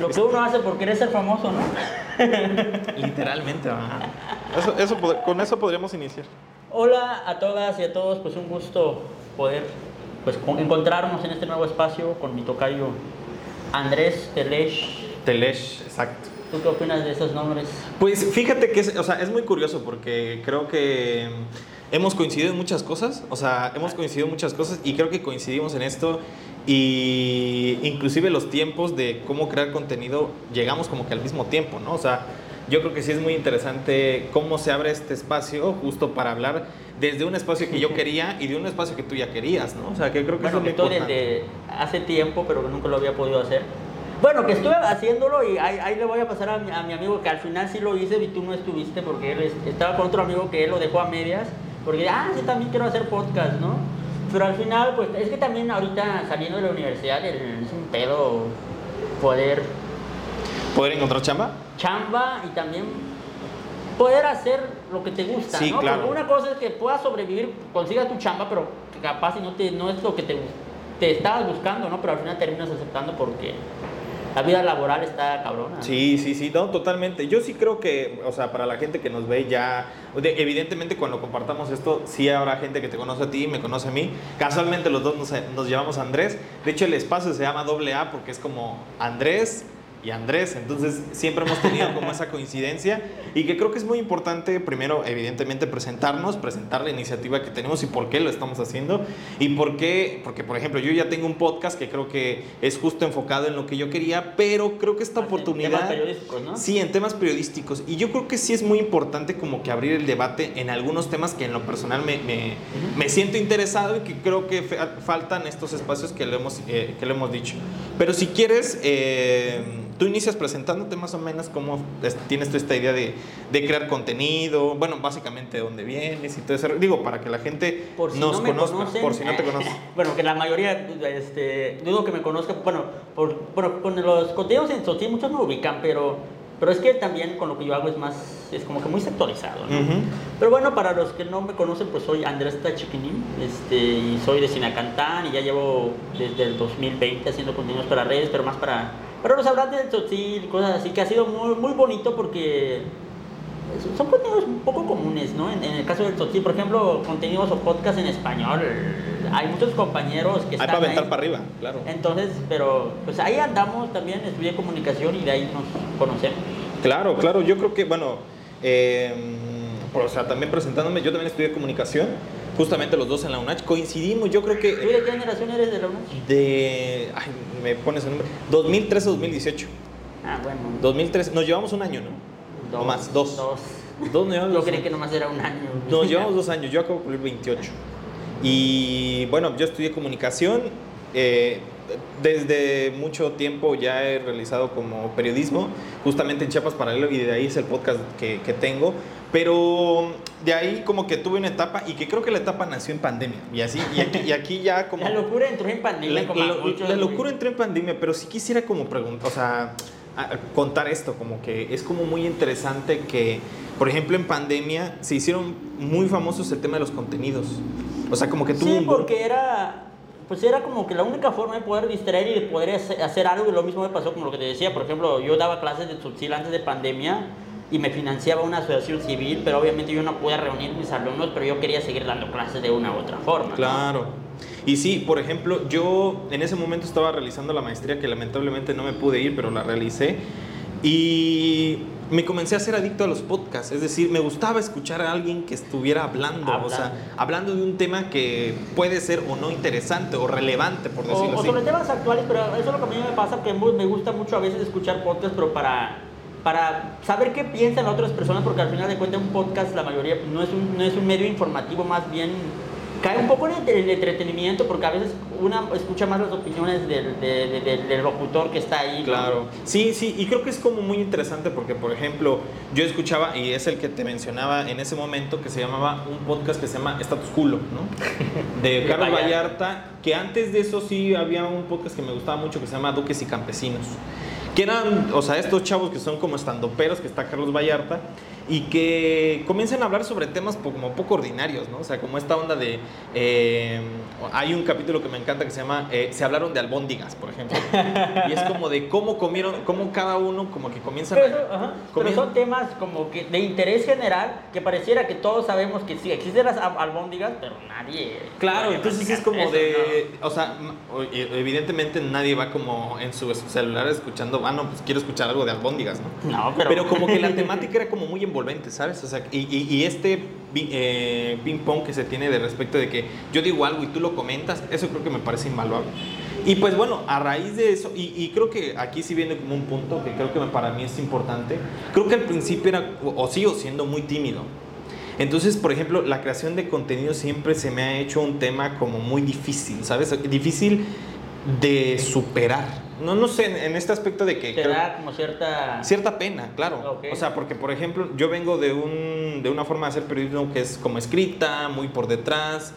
Lo que uno hace por querer ser famoso, ¿no? Literalmente, ¿verdad? Eso, eso, con eso podríamos iniciar. Hola a todas y a todos, pues un gusto poder pues, con- encontrarnos en este nuevo espacio con mi tocayo Andrés Telesh. Telesh, exacto. ¿Tú qué opinas de esos nombres? Pues fíjate que es, o sea, es muy curioso porque creo que hemos coincidido en muchas cosas, o sea, hemos coincidido en muchas cosas y creo que coincidimos en esto y inclusive los tiempos de cómo crear contenido llegamos como que al mismo tiempo, ¿no? O sea, yo creo que sí es muy interesante cómo se abre este espacio justo para hablar desde un espacio que yo quería y de un espacio que tú ya querías, ¿no? O sea, que creo que Bueno, eso que es muy desde hace tiempo, pero que nunca lo había podido hacer. Bueno, que estuve haciéndolo y ahí, ahí le voy a pasar a mi, a mi amigo que al final sí lo hice y tú no estuviste porque él es- estaba con otro amigo que él lo dejó a medias. Porque, ah, sí, también quiero hacer podcast, ¿no? Pero al final, pues es que también ahorita saliendo de la universidad el- es un pedo poder ¿Poder encontrar chamba? chamba y también poder hacer lo que te gusta, Sí, ¿no? claro. Porque una cosa es que puedas sobrevivir, consigas tu chamba, pero capaz y no, te, no es lo que te, te estabas buscando, ¿no? Pero al final terminas aceptando porque la vida laboral está cabrona. Sí, sí, sí, no, totalmente. Yo sí creo que, o sea, para la gente que nos ve ya, de- evidentemente cuando compartamos esto, sí habrá gente que te conoce a ti, me conoce a mí. Casualmente los dos nos, nos llamamos Andrés. De hecho, el espacio se llama doble A porque es como Andrés y Andrés. Entonces, siempre hemos tenido como esa coincidencia y que creo que es muy importante, primero, evidentemente, presentarnos, presentar la iniciativa que tenemos y por qué lo estamos haciendo. Y por qué, porque, por ejemplo, yo ya tengo un podcast que creo que es justo enfocado en lo que yo quería, pero creo que esta En oportunidad... temas periodísticos, ¿no? Sí, en temas periodísticos. Y yo creo que sí es muy importante como que abrir el debate en algunos temas que en lo personal me, me, me siento interesado y que creo que fa- faltan estos espacios que le hemos, eh, que le hemos dicho. Pero si quieres, eh, tú inicias presentándote más o menos cómo es- tienes tú esta idea de, de crear contenido, bueno, básicamente de dónde vienes y todo eso. Digo, para que la gente Por si nos no conozca, conocen, por si no te conoce. bueno, que la mayoría, este, dudo que me conozca, bueno, por, con los contenidos en Sotil muchos me ubican, pero, pero es que también con lo que yo hago es más, es como que muy sectorizado, ¿no? Pero bueno, para los que no me conocen, pues soy Andrés Tachiquinín, este, y soy de Sinacantán y ya llevo desde el 2020 haciendo contenidos para redes, pero más para, para los hablantes del Sotil y cosas así, que ha sido muy, muy bonito porque son contenidos un poco comunes, ¿no? En, en el caso del Sotil, por ejemplo, contenidos o podcast en español, hay muchos compañeros que Hay están para aventar ahí. para arriba, claro. Entonces, pero pues ahí andamos también, estudié comunicación y de ahí nos conocemos. Claro, claro, yo creo que, bueno, eh, o sea, también presentándome, yo también estudié comunicación, justamente los dos en la UNACH, coincidimos, yo creo ¿Tú que de qué generación eres de la UNACH? de, ay, me pones el nombre, 2013-2018, Ah, bueno. 2013, nos llevamos un año, ¿no? o más, dos. Dos. Dos, nos llevamos Yo dos creí que nomás era un año. Nos llevamos dos años, yo acabo de cumplir 28. Y bueno, yo estudié comunicación. eh, desde mucho tiempo ya he realizado como periodismo, justamente en Chiapas Paralelo, y de ahí es el podcast que, que tengo. Pero de ahí como que tuve una etapa, y que creo que la etapa nació en pandemia. Y así, y aquí, y aquí ya como... La locura entró en pandemia La, a la- locura entró en pandemia, pero sí quisiera como preguntar, o sea, contar esto, como que es como muy interesante que, por ejemplo, en pandemia se hicieron muy famosos el tema de los contenidos. O sea, como que tuvo Sí, un porque era, pues era como que la única forma de poder distraer y de poder hacer hacer algo. Y lo mismo me pasó como lo que te decía. Por ejemplo, yo daba clases de subsil antes de pandemia y me financiaba una asociación civil, pero obviamente yo no pude reunir mis alumnos, pero yo quería seguir dando clases de una u otra forma. Claro. Y sí, por ejemplo, yo en ese momento estaba realizando la maestría que lamentablemente no me pude ir, pero la realicé. Y me comencé a ser adicto a los podcasts, es decir, me gustaba escuchar a alguien que estuviera hablando, o sea, Hablando. hablando de un tema que puede ser o no interesante o relevante, por O, decirlo o así. sobre temas actuales, pero eso es lo que a mí me pasa, que me gusta mucho a veces escuchar podcasts, pero para, para saber qué piensan otras personas, porque al final de cuentas un podcast, la mayoría, pues, no es un, no es un medio informativo, más bien cae un poco en el, el entretenimiento, porque a veces una escucha más las opiniones del, de- de- del- del locutor que está ahí. ¿no? Claro, sí, sí, y creo que es como muy interesante porque, por ejemplo, yo escuchaba, y es el que te mencionaba en ese momento, que se llamaba un podcast que se llama Status Culo, ¿no? De Carlos. Vallarta, que antes de eso sí había un podcast que me gustaba mucho que se llama Duques y Campesinos. Eran, o sea, estos chavos que son como estandoperos, que está Carlos Vallarta, y que comienzan a hablar sobre temas como poco ordinarios, ¿no? O sea, como esta onda de... eh, hay un capítulo que me encanta que se llama eh, Se hablaron de albóndigas, por ejemplo. y es como de cómo comieron, cómo cada uno como que comienza Pero, a... pero son temas como que de interés general que pareciera que todos sabemos que sí existen las al- albóndigas, pero nadie. Claro, entonces es como eso, de, o sea, e- evidentemente nadie va como en su celular escuchando, ah, no, pues quiero escuchar algo de albóndigas, ¿no? No, pero. Pero como que la temática era como muy envolvente, ¿sabes? O sea, y, y- y este eh, ping pong que se tiene de respecto de que yo digo algo y tú lo comentas, eso creo que me parece invaluable. Y pues bueno, a raíz de eso, y, y creo que aquí sí viene como un punto que creo que para mí es importante, creo que al principio era, o sigo siendo muy tímido. Entonces, por ejemplo, la creación de contenido siempre se me ha hecho un tema como muy difícil, ¿sabes? Difícil de superar. No, no sé, en, en este aspecto de que... Te creo- da como cierta. Cierta pena, claro. O sea, porque por ejemplo, yo vengo de, un, de una forma de hacer periodismo que es como escrita, muy por detrás,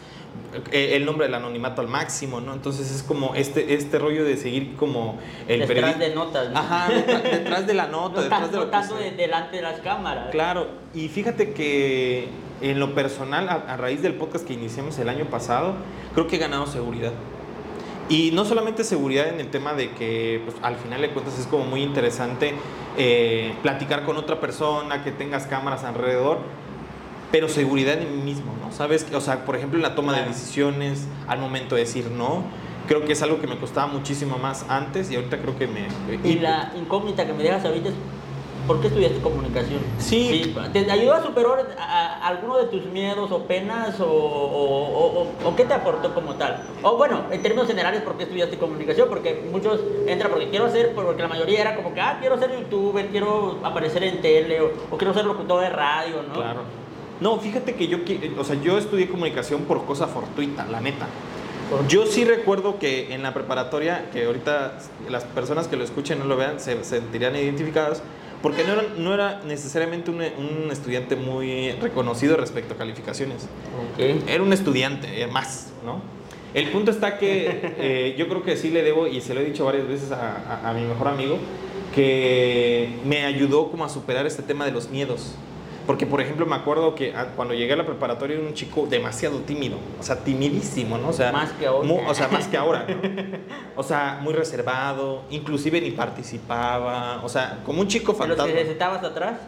eh, el nombre del anonimato al máximo, ¿no? Entonces es como este, este rollo de seguir como el detrás de notas. ¿no? Ajá, detrás, detrás de la nota, No detrás tanto, de lo tanto de- delante de las cámaras. Claro, y fíjate que en lo personal, a, a raíz del podcast que iniciamos el año pasado, creo que he ganado seguridad. Y no solamente seguridad en el tema de que pues, al final de cuentas es como muy interesante eh, platicar con otra persona, que tengas cámaras alrededor, pero seguridad en mí mismo, ¿no? Sabes, o sea, por ejemplo, en la toma de decisiones, al momento de decir no, creo que es algo que me costaba muchísimo más antes y ahorita creo que me... Y la incógnita que me dejas ahorita es: ¿por qué estudiaste comunicación? Sí. ¿Te ayudó a superar a- a alguno de tus miedos o penas o, o- o- o qué te aportó como tal? O bueno, en términos generales, ¿por qué estudiaste comunicación? Porque muchos entran porque quiero hacer, porque la mayoría era como que, ah, quiero ser youtuber, quiero aparecer en tele o, quiero ser locutor de radio, ¿no? Claro. No, fíjate que yo, o sea, yo estudié comunicación por cosa fortuita, la neta. Yo sí recuerdo que en la preparatoria, que ahorita las personas que lo escuchen no lo vean, se sentirían identificadas, porque no era, no era necesariamente un, un estudiante muy reconocido respecto a calificaciones. Era un estudiante, más, ¿no? El punto está que eh, yo creo que sí le debo, y se lo he dicho varias veces a, a- a mi mejor amigo, que me ayudó como a superar este tema de los miedos. Porque, por ejemplo, me acuerdo que ah, cuando llegué a la preparatoria era un chico demasiado tímido, o sea, timidísimo, ¿no? O sea, Más que ahora. o sea, más que ahora, ¿no? O sea, muy reservado, inclusive ni participaba, o sea, como un chico ¿De los fantasma. que necesitabas atrás?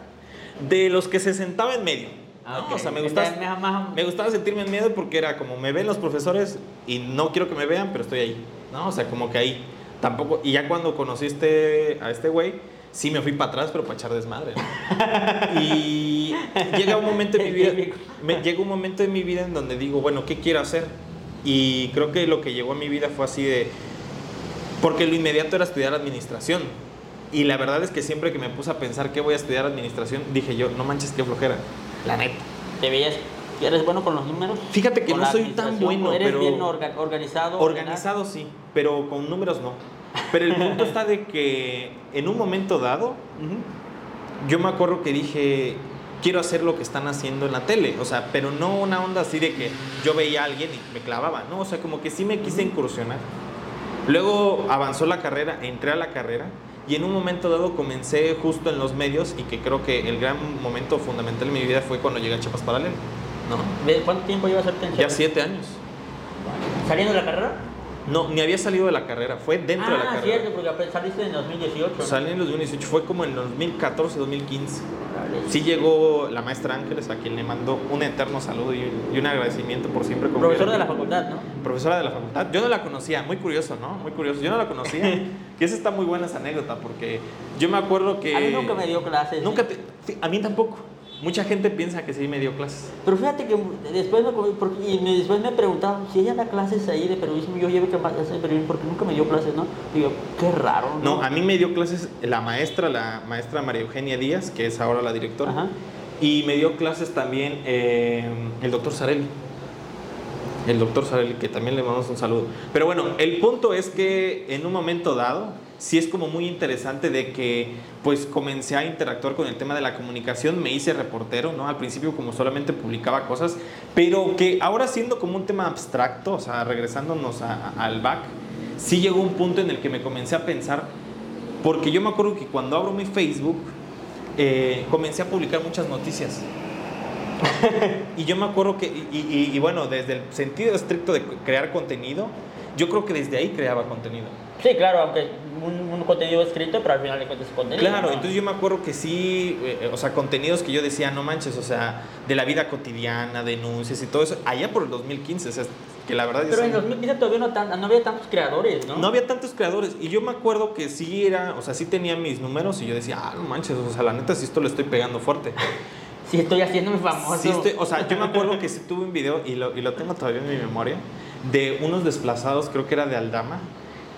De los que se sentaba en medio. Ah, ¿no? ok. O sea, me gustaba, me gustaba sentirme en medio porque era como me ven los profesores y no quiero que me vean, pero estoy ahí. ¿no? O sea, como que ahí. Tampoco. Y ya cuando conociste a este güey, sí me fui para atrás, pero para echar desmadre. ¿no? y llega un momento en mi vida. Me- llega un momento en mi vida en donde digo, bueno, ¿qué quiero hacer? Y creo que lo que llegó a mi vida fue así de. Porque lo inmediato era estudiar administración. Y la verdad es que siempre que me puse a pensar qué voy a estudiar administración, dije yo, no manches, qué flojera. La neta. ¿Te veías que eres bueno con los números? Fíjate que ¿Con no soy tan bueno, ¿Eres pero- bien orga- organizado? Organizado sí, pero con números no. Pero el punto está de que en un momento dado, yo me acuerdo que dije, quiero hacer lo que están haciendo en la tele. O sea, pero no una onda así de que yo veía a alguien y me clavaba, ¿no? O sea, como que sí me quise incursionar. Luego avanzó la carrera, entré a la carrera y en un momento dado comencé justo en los medios y que creo que el gran momento fundamental en mi vida fue cuando llegué a Chiapas Paralelo. ¿No? ¿De ¿Cuánto tiempo llevas en Ya Chiapas? siete años. ¿Saliendo de la carrera? No, ni había salido de la carrera, fue dentro de la ah, carrera. cierto, porque saliste en 2018. ¿no? Salí en los 2018, fue como en 2014, 2015. Órale. Sí llegó la maestra Ángeles, a quien le mandó un eterno saludo y un, y un agradecimiento por siempre confiar Profesor en de la facultad, ¿no? Profesora de la facultad. Yo no la conocía, muy curioso, ¿no? Muy curioso. Yo no la conocía. que esa está muy buena esa anécdota, porque yo me acuerdo que... A mí nunca me dio clases. Nunca te- sí, A mí tampoco. Mucha gente piensa que sí me dio clases. Pero fíjate que después me, porque- y me- después me preguntaban si ella da clases ahí de periodismo, yo llevo clases de periodismo porque nunca me dio clases, ¿no? Digo, qué raro, ¿no? No, a mí me dio clases la maestra, la maestra María Eugenia Díaz, que es ahora la directora. Ajá. Y me dio clases también eh, el doctor Sarelli. El doctor Sarelli, que también le mandamos un saludo. Pero bueno, el punto es que en un momento dado, sí es como muy interesante de que pues comencé a interactuar con el tema de la comunicación, me hice reportero, ¿no? Al principio como solamente publicaba cosas, pero que ahora siendo como un tema abstracto, o sea, regresándonos a- a- al back, sí llegó un punto en el que me comencé a pensar, porque yo me acuerdo que cuando abro mi Facebook, eh, comencé a publicar muchas noticias. y yo me acuerdo que, y, y- y bueno, desde el sentido estricto de crear contenido, yo creo que desde ahí creaba contenido. Sí, claro, aunque un, un contenido escrito, pero al final de cuentas contenido. Claro, ¿no? entonces yo me acuerdo que sí, eh, o sea, contenidos que yo decía, no manches, o sea, de la vida cotidiana, denuncias y todo eso, allá por el 2015, o sea, que la verdad Pero es- en 2015 todavía no, tan- no había tantos creadores, ¿no? no había tantos creadores y yo me acuerdo que sí era, o sea, sí tenía mis números y yo decía, ah, no manches, o sea, la neta sí esto lo estoy pegando fuerte. Sí, estoy haciéndome famoso. Sí estoy- o sea, yo me acuerdo que sí tuve un video y lo, y lo tengo todavía en mi memoria de unos desplazados, creo que era de Aldama,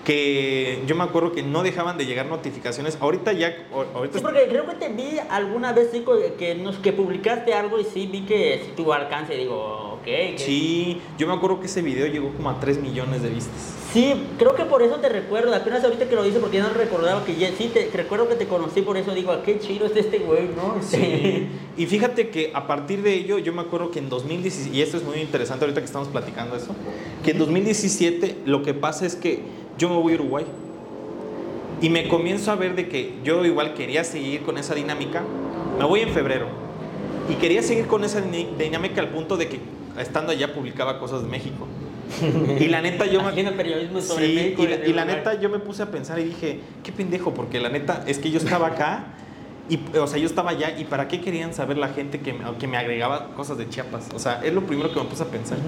que yo me acuerdo que no dejaban de llegar notificaciones. Ahorita ya, ahorita Sí, porque creo que te vi alguna vez sí, que, nos, que publicaste algo y sí vi que sí tuvo alcance. Digo, ok. que- Sí, yo me acuerdo que ese video llegó como a 3 millones de vistas. Sí, creo que por eso te recuerdo. Apenas ahorita que lo hice, porque ya no recordaba que ya, sí, te recuerdo que te conocí por eso. Digo, ah, qué chido es este güey, ¿no? Sí. Y fíjate que a partir de ello, yo me acuerdo que en 2017, y esto es muy interesante ahorita que estamos platicando eso, que en 2017 lo que pasa es que yo me voy a Uruguay. Y me comienzo a ver de que yo igual quería seguir con esa dinámica. Me voy en febrero. Y quería seguir con esa dinámica al punto de que estando allá publicaba cosas de México. Y la neta yo me... Periodismo sobre Sí, México y la, y la neta yo me puse a pensar y dije, qué pendejo, porque la neta es que yo estaba acá y, o sea, yo estaba allá y para qué querían saber la gente que me, que me agregaba cosas de Chiapas. O sea, es lo primero que me puse a pensar.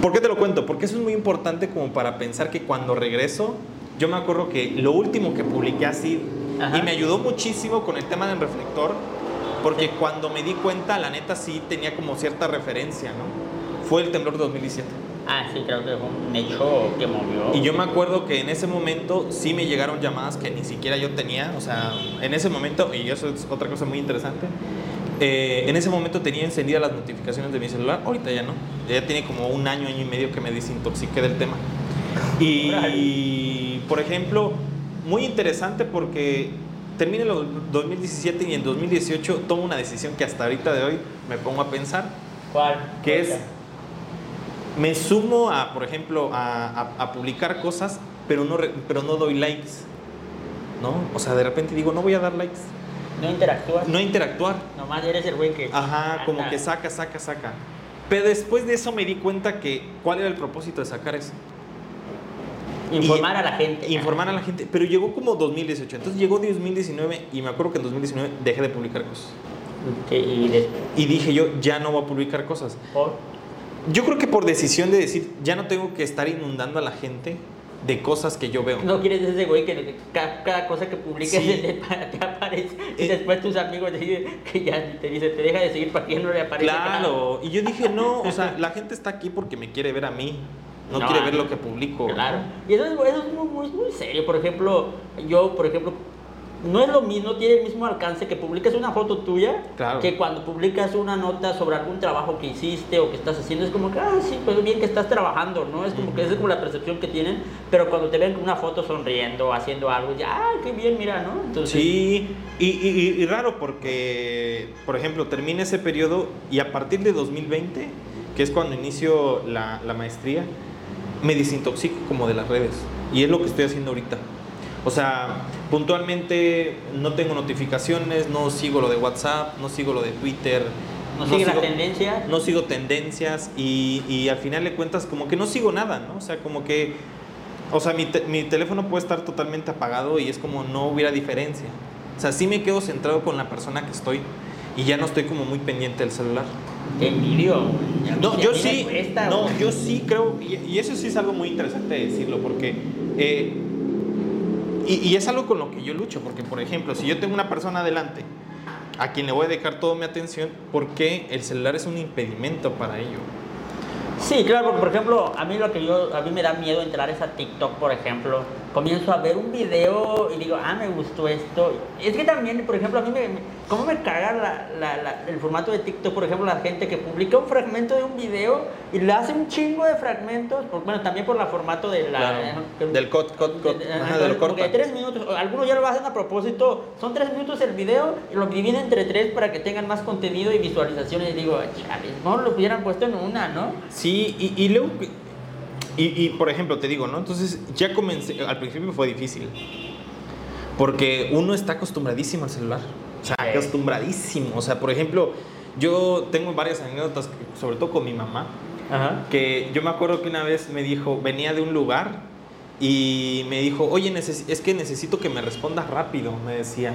¿Por qué te lo cuento? Porque eso es muy importante como para pensar que cuando regreso, yo me acuerdo que lo último que publiqué así, Ajá. y me ayudó muchísimo con el tema del reflector, porque cuando me di cuenta, la neta sí tenía como cierta referencia, ¿no? Fue el temblor de 2017. Ah, sí, creo que fue un hecho que movió. Y yo me acuerdo que en ese momento sí me llegaron llamadas que ni siquiera yo tenía, o sea, en ese momento, y eso es otra cosa muy interesante, eh, en ese momento tenía encendidas las notificaciones de mi celular, ahorita ya no, ya tiene como un año, año y medio que me desintoxiqué del tema. Y, por ejemplo, muy interesante porque termina el 2017 y en 2018 tomo una decisión que hasta ahorita de hoy me pongo a pensar, ¿Cuál? que es me sumo a, por ejemplo, a, a- a publicar cosas, pero no, pero no doy likes. ¿No? O sea, de repente digo, no voy a dar likes. No interactúas. No interactuar. Nomás eres el güey que. Ajá, como que saca, saca, saca. Pero después de eso me di cuenta que, ¿cuál era el propósito de sacar eso? Informar Y- a la gente. Informar a la gente. Pero llegó como 2018. Entonces llegó 2019 y me acuerdo que en 2019 dejé de publicar cosas. Y después. Y dije yo, ya no voy a publicar cosas. por- Yo creo que por decisión de decir, ya no tengo que estar inundando a la gente de cosas que yo veo. No quieres ese güey que ca- cada, cosa que publiques Sí. te, aparece y Eh. después tus amigos te dicen que ya te dicen, te deja de seguir para que no le aparece. Claro, y yo dije, no, o sea, la gente está aquí porque me quiere ver a mí, no, No, quiere ver lo que publico. Claro. Y eso es, eso es muy, muy, muy serio. Por ejemplo, yo, por ejemplo, no es lo mismo, tiene el mismo alcance que publiques una foto tuya Claro. que cuando publicas una nota sobre algún trabajo que hiciste o que estás haciendo. Es como que, ah, sí, pues bien que estás trabajando, ¿no? Es como que esa es como la percepción que tienen. Pero cuando te ven con una foto sonriendo, haciendo algo, ya, ah, qué bien, mira, ¿no? Entonces, Sí, y, y- y- y raro porque, por ejemplo, termina ese periodo y a partir de 2020, que es cuando inicio la, la maestría, me desintoxico como de las redes. Y es lo que estoy haciendo ahorita. O sea, puntualmente no tengo notificaciones, no sigo lo de WhatsApp, no sigo lo de Twitter. no sigue la sigo- tendencia. no sigo tendencias y, y al final de cuentas como que no sigo nada, ¿no? O sea, como que, o sea, mi, te- mi teléfono puede estar totalmente apagado y es como no hubiera diferencia. O sea, sí me quedo centrado con la persona que estoy y ya no estoy como muy pendiente del celular. Te envidio. No, yo sí, cuesta, no, yo sí creo, y, y eso sí es algo muy interesante de decirlo, porque, eh, y, y es algo con lo que yo lucho, porque por ejemplo, si yo tengo una persona adelante a quien le voy a dedicar toda mi atención, ¿por qué el celular es un impedimento para ello? Sí, claro, porque por ejemplo, a mí lo que yo, a mí me da miedo entrar es a TikTok, por ejemplo. Comienzo a ver un video y digo, ah, me gustó esto. Es que también, por ejemplo, a mí me, ¿cómo me caga la- la- la- el formato de TikTok? Por ejemplo, la gente que publica un fragmento de un video y le hace un chingo de fragmentos, por- bueno, también por el formato de la... Claro, eh, del cut, cut, cut, de- ajá, ajá, de lo como que corta. tres minutos, algunos ya lo hacen a propósito, son tres minutos el video y lo dividen entre tres para que tengan más contenido y visualizaciones. Y digo, chales, no lo hubieran puesto en una, ¿no? Sí, y, y luego, y, y, por ejemplo, te digo, ¿no? Entonces ya comencé, al principio fue difícil, porque uno está acostumbradísimo al celular. sea, Sí. acostumbradísimo. O sea, por ejemplo, yo tengo varias anécdotas, sobre todo con mi mamá, Ajá. que yo me acuerdo que una vez me dijo, venía de un lugar y me dijo, oye, es que necesito que me respondas rápido, me decía.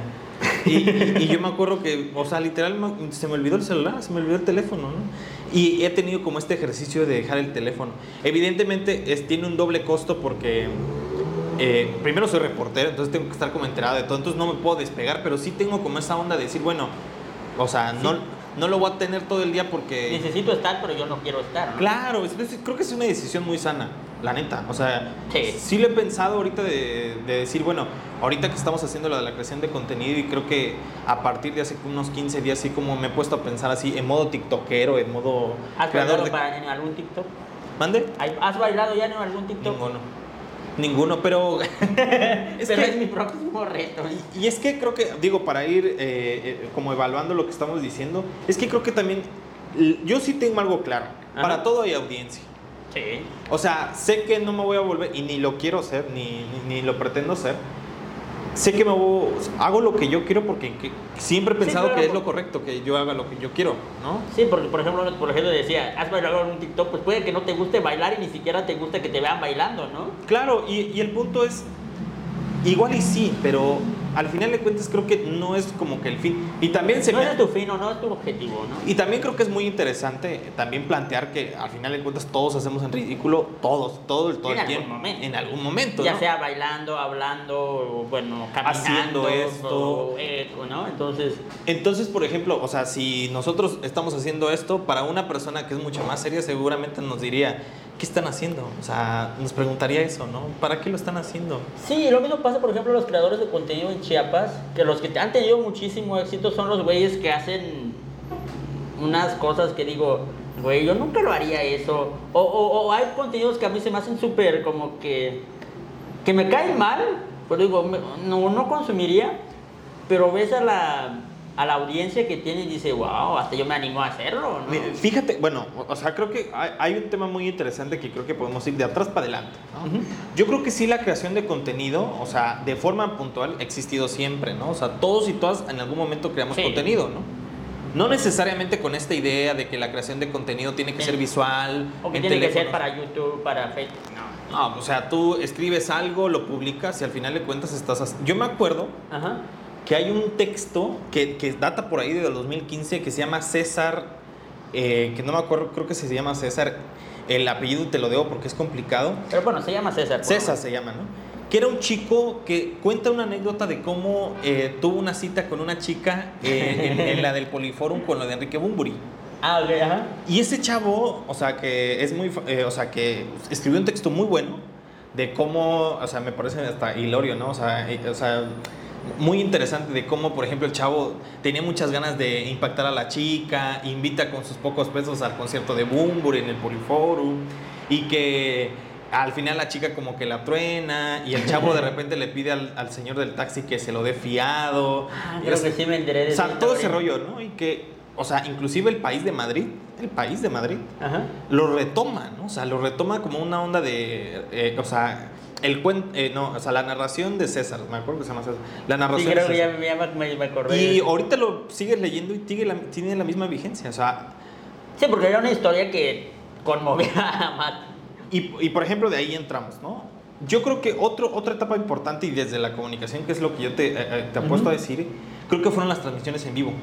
Y, y- y yo me acuerdo que, o sea, literal, se me olvidó el celular, se me olvidó el teléfono, ¿no? Y he tenido como este ejercicio de dejar el teléfono. Evidentemente, es, tiene un doble costo porque... eh, primero soy reportero, entonces tengo que estar como enterado de todo, entonces no me puedo despegar, pero sí tengo como esa onda de decir, bueno, o sea, no, no lo voy a tener todo el día porque... Necesito estar, pero yo no quiero estar. ¿no? Claro, es- es- creo que es una decisión muy sana, la neta. O sea, Sí. sí, lo he pensado ahorita de, de decir, bueno, ahorita que estamos haciendo de la creación de contenido y creo que a partir de hace unos 15 días, así como me he puesto a pensar así, en modo tiktokero, en modo ¿Has creador de... para- en algún TikTok? ¿Mande? ¿Hay- ¿Has bailado ya en algún TikTok? Ninguno. Ninguno, pero... es Pero que- es mi próximo reto. Y, y es que creo que, digo, para ir eh, eh, como evaluando lo que estamos diciendo, es que creo que también, yo sí tengo algo claro, Ajá. para todo hay audiencia. Sí. O sea, sé que no me voy a volver, y ni lo quiero ser, ni, ni, ni lo pretendo ser. Sé que me voy, hago lo que yo quiero porque que- siempre he Sí, pensado claro. que es lo correcto, que yo haga lo que yo quiero, ¿no? Sí, porque por ejemplo, por ejemplo decía, has bailado en un TikTok, pues puede que no te guste bailar y ni siquiera te guste que te vean bailando, ¿no? Claro, y, y el punto es, igual y sí, pero al final de cuentas creo que no es como que el fin. Y también se no me... es tu fin o no es tu objetivo, ¿no? Y también creo que es muy interesante también plantear que al final de cuentas todos hacemos en ridículo, todos, todo, el- todo En el algún tiempo. momento. En algún momento. ya ¿no? sea bailando, hablando, bueno, caminando, Haciendo esto. ¿no? Entonces, Entonces, por ejemplo, o sea, si nosotros estamos haciendo esto, para una persona que es mucho más seria, seguramente nos diría, ¿qué están haciendo? O sea, nos preguntaría eso, ¿no? ¿Para qué lo están haciendo? sí, lo mismo pasa, por ejemplo, los creadores de contenido en Chiapas, que los que han tenido muchísimo éxito son los güeyes que hacen unas cosas que digo, güey, yo nunca lo haría eso. O, o- hay contenidos que a mí se me hacen súper como que, que me caen mal, pero digo, no, no consumiría, pero ves a la, a la audiencia que tiene y dice, wow, hasta yo me animo a hacerlo, ¿no? Fíjate, bueno, o- sea, creo que hay, hay un tema muy interesante que creo que podemos ir de atrás para adelante. ¿no? Ujú. Yo creo que sí la creación de contenido, o sea, de forma puntual, ha existido siempre, ¿no? O sea, todos y todas en algún momento creamos Sí. contenido, ¿no? No necesariamente con esta idea de que la creación de contenido tiene que Sí. ser visual, O que en tiene que ser para YouTube, para Facebook. No. No, o sea, tú escribes algo, lo publicas y al final de cuentas estás... Yo me acuerdo Ajá. Que hay un texto que, que data por ahí de 2015 que se llama César, eh, que no me acuerdo, creo que se llama César, el apellido te lo debo porque es complicado. Pero bueno, se llama César. César se llama, ¿no? Que era un chico que cuenta una anécdota de cómo eh, tuvo una cita con una chica eh, en, en la del Poliforum con la de Enrique Bumburi. Ah, ok, ajá. Y ese chavo, o sea, que es muy, o sea, que escribió un texto muy bueno de cómo, o sea, me parece hasta hilorio, ¿no? O sea, o sea, muy interesante de cómo, por ejemplo, el chavo tenía muchas ganas de impactar a la chica, invita con sus pocos pesos al concierto de Bumburi en el Poliforum y que al final la chica como que la truena y el chavo de repente le pide al, al señor del taxi que se lo dé fiado. Ah, creo que sí me enteré de o sea, todo ese rollo, ¿no? Y que, o sea, inclusive el país de Madrid, el país de Madrid, Ajá. lo retoma, ¿no? O sea, lo retoma como una onda de, eh, o sea, el cuento, no, o sea, la narración de César, me acuerdo que se llama César, la Sí, narración creo de que ya, César. ya me, me acordé. de Y ahorita lo sigues leyendo y la- tiene la misma vigencia, o sea, Sí, porque era una historia que conmovía a Matt. y, y, por ejemplo de ahí entramos, ¿no? Yo creo que otro, otra etapa importante y desde la comunicación, que es lo que yo te, eh, eh, te apuesto a Ujú. decir, creo que fueron las transmisiones en vivo.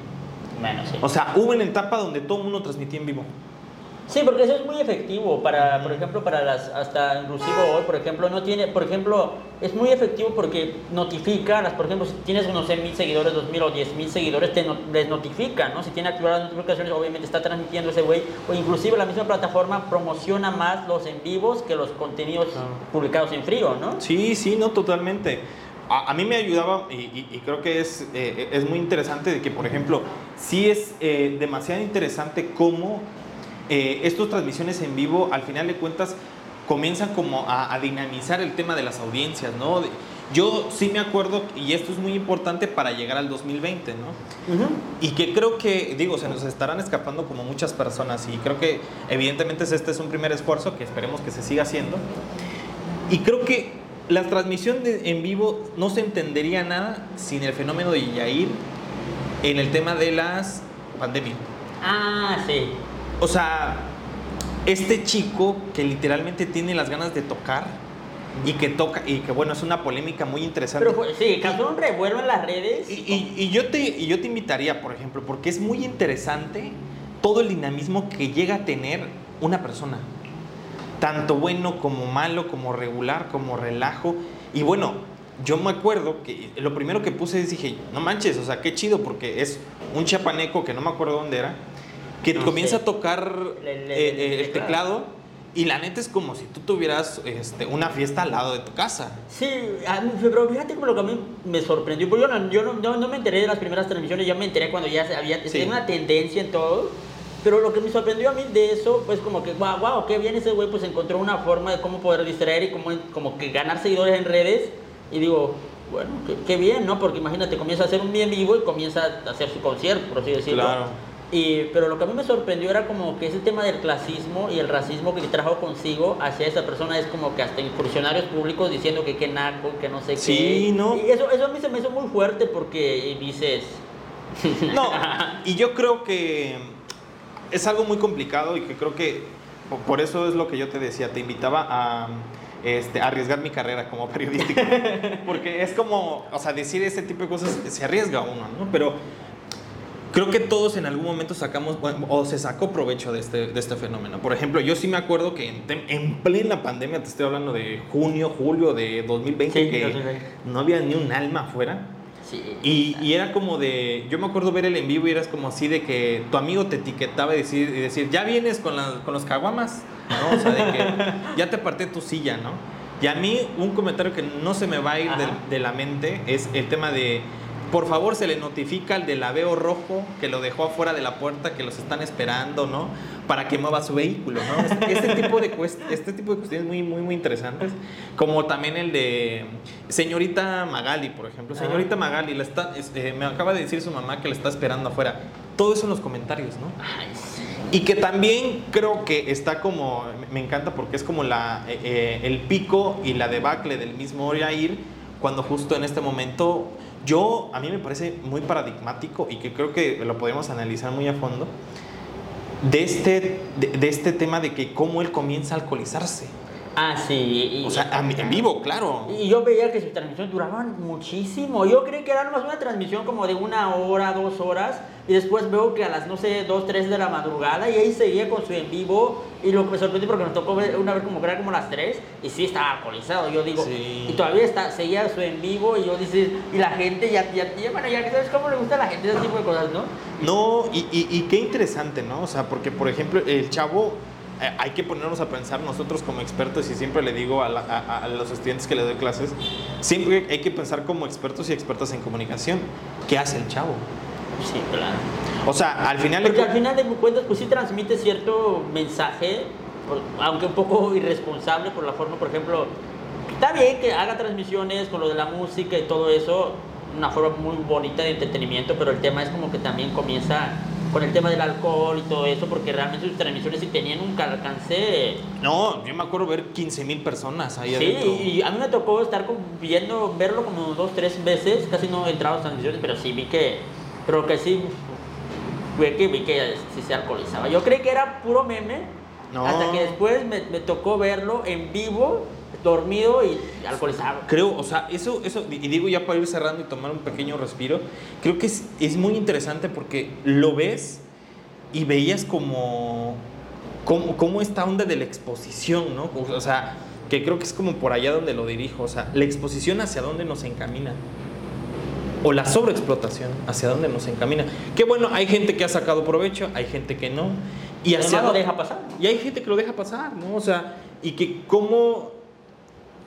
Bueno, sí. O sea, hubo una etapa donde todo el mundo transmitía en vivo. Sí, porque eso es muy efectivo para, por ejemplo, para las, hasta inclusive hoy, por ejemplo, no tiene, por ejemplo, es muy efectivo porque notifica, las, por ejemplo, si tienes unos 100 mil seguidores, 2 mil o 10 mil seguidores, te no- les notifica, ¿no? Si tiene activadas las notificaciones, obviamente está transmitiendo ese güey, o inclusive la misma plataforma promociona más los en vivos que los contenidos Claro. publicados en frío, ¿no? Sí, sí, no, totalmente. A, a mí me ayudaba y, y- y creo que es, eh, es muy interesante de que, por ejemplo, sí es eh, demasiado interesante cómo eh, estas transmisiones en vivo, al final de cuentas, comienzan como a, a dinamizar el tema de las audiencias, ¿no? De- yo sí me acuerdo, y esto es muy importante para llegar al 2020, ¿no? Y que creo que, digo, se nos estarán escapando como muchas personas y creo que evidentemente este es un primer esfuerzo que esperemos que se siga haciendo. Y creo que la transmisión de- en vivo no se entendería nada sin el fenómeno de Yair en el tema de las pandemias. Ah, sí. O sea, este chico que literalmente tiene las ganas de tocar y que toca, y que bueno, es una polémica muy interesante. Pero fue- sí, causó un revuelo en las redes. Y, y- y yo te, y yo te invitaría, por ejemplo, porque es muy interesante todo el dinamismo que llega a tener una persona. Tanto bueno como malo, como regular, como relajo. Y bueno, yo me acuerdo que lo primero que puse es dije, no manches, o sea, qué chido, porque es un chapaneco que no me acuerdo dónde era, que No comienza sé. a tocar El- el- eh, el eh, el teclado. teclado. Y la neta es como si tú tuvieras este, una fiesta al lado de tu casa. Sí, mí- pero fíjate como lo que a mí me sorprendió, porque yo no, yo no, no- no me enteré de las primeras transmisiones, yo me enteré cuando ya había Sí. tenía una tendencia en todo, pero lo que me sorprendió a mí de eso, pues como que, guau, guau, qué bien ese güey, pues encontró una forma de cómo poder distraer y cómo, como que ganar seguidores en redes, y digo, bueno, qué, qué bien, ¿no? Porque imagínate, comienza a hacer un bien vivo y comienza a hacer su concierto, por así decirlo. Claro. Y, pero lo que a mí me sorprendió era como que ese tema del clasismo y el racismo que trajo consigo hacia esa persona es como que hasta en funcionarios públicos diciendo que qué naco, que no sé Sí, qué. ¿no? Y eso, eso a mí se me hizo muy fuerte porque dices... No, y yo creo que es algo muy complicado y que creo que po- por eso es lo que yo te decía, te invitaba a este, arriesgar mi carrera como periodístico. Porque es como, o sea, decir ese tipo de cosas se arriesga uno, ¿no? Pero creo que todos en algún momento sacamos bueno, o se sacó provecho de este, de este fenómeno. Por ejemplo, yo sí me acuerdo que en, en plena pandemia, te estoy hablando de junio, julio de 2020, Sí, que 2020. no había ni un alma afuera. Sí. Y, y era como de, yo me acuerdo ver el en vivo y eras como así de que tu amigo te etiquetaba y decir, y decir ya vienes con, la- con los caguamas, ¿no? O sea, de que ya te aparté tu silla, ¿no? Y a mí un comentario que no se me va a ir de, de la mente es el tema de, por favor se le notifica al del aveo rojo que lo dejó afuera de la puerta, que los están esperando, ¿no? Para que mueva su vehículo, ¿no? Este, este tipo de este tipo de cuestiones muy, muy, muy interesantes. Como también el de señorita Magali, por ejemplo. Señorita Magali, la está, este, me acaba de decir su mamá que la está esperando afuera. Todo eso en los comentarios, ¿no? Y que también creo que está como, me encanta porque es como la, eh, eh, el pico y la debacle del mismo Oriair, cuando justo en este momento, yo, a mí me parece muy paradigmático y que creo que lo podemos analizar muy a fondo, de este, de, de este tema de que cómo él comienza a alcoholizarse. Ah, sí. y- O sea, a en vivo, claro. Y yo veía que sus transmisiones duraban muchísimo. Yo creí que era nomás una transmisión como de una hora, dos horas. Y después veo que a las, no sé, dos, tres de la madrugada. Y ahí seguía con su en vivo. Y lo que me sorprendió porque me tocó ver una vez como que era como las tres. Y sí estaba alcoholizado. Yo digo, Sí. y todavía está, seguía su en vivo. Y yo dice, y la gente ya, ya, ya, bueno, ya sabes cómo le gusta a la gente ese tipo de cosas, ¿no? No, y, y- y qué interesante, ¿no? O sea, porque, por ejemplo, el chavo, hay que ponernos a pensar nosotros como expertos, y siempre le digo a, la- a- a los estudiantes que les doy clases, siempre hay que pensar como expertos y expertas en comunicación. ¿Qué hace el chavo? Sí, claro. O sea, al final... Porque al final de cuentas, pues sí transmite cierto mensaje, aunque un poco irresponsable por la forma, por ejemplo, está bien que haga transmisiones con lo de la música y todo eso, una forma muy bonita de entretenimiento, pero el tema es como que también comienza con el tema del alcohol y todo eso, porque realmente sus transmisiones sí tenían un alcance... No, yo me acuerdo ver 15 mil personas ahí Sí, adentro. y a mí me tocó estar viendo, verlo como dos, tres veces, casi no he entrado a las transmisiones, pero sí vi que, pero que sí, fue que vi que sí se alcoholizaba. Yo creí que era puro meme, No. hasta que después me, me tocó verlo en vivo, dormido y alcoholizado. Creo, o sea, eso, eso, y digo ya para ir cerrando y tomar un pequeño respiro, creo que es, es muy interesante porque lo ves y veías como, como, como esta onda de la exposición, ¿no? O sea, que creo que es como por allá donde lo dirijo, o sea, la exposición hacia dónde nos encamina. O la sobreexplotación, hacia dónde nos encamina. Que bueno, hay gente que ha sacado provecho, hay gente que no. Y Además hacia lo dó- deja pasar. y hay gente que lo deja pasar, ¿no? O sea, y que cómo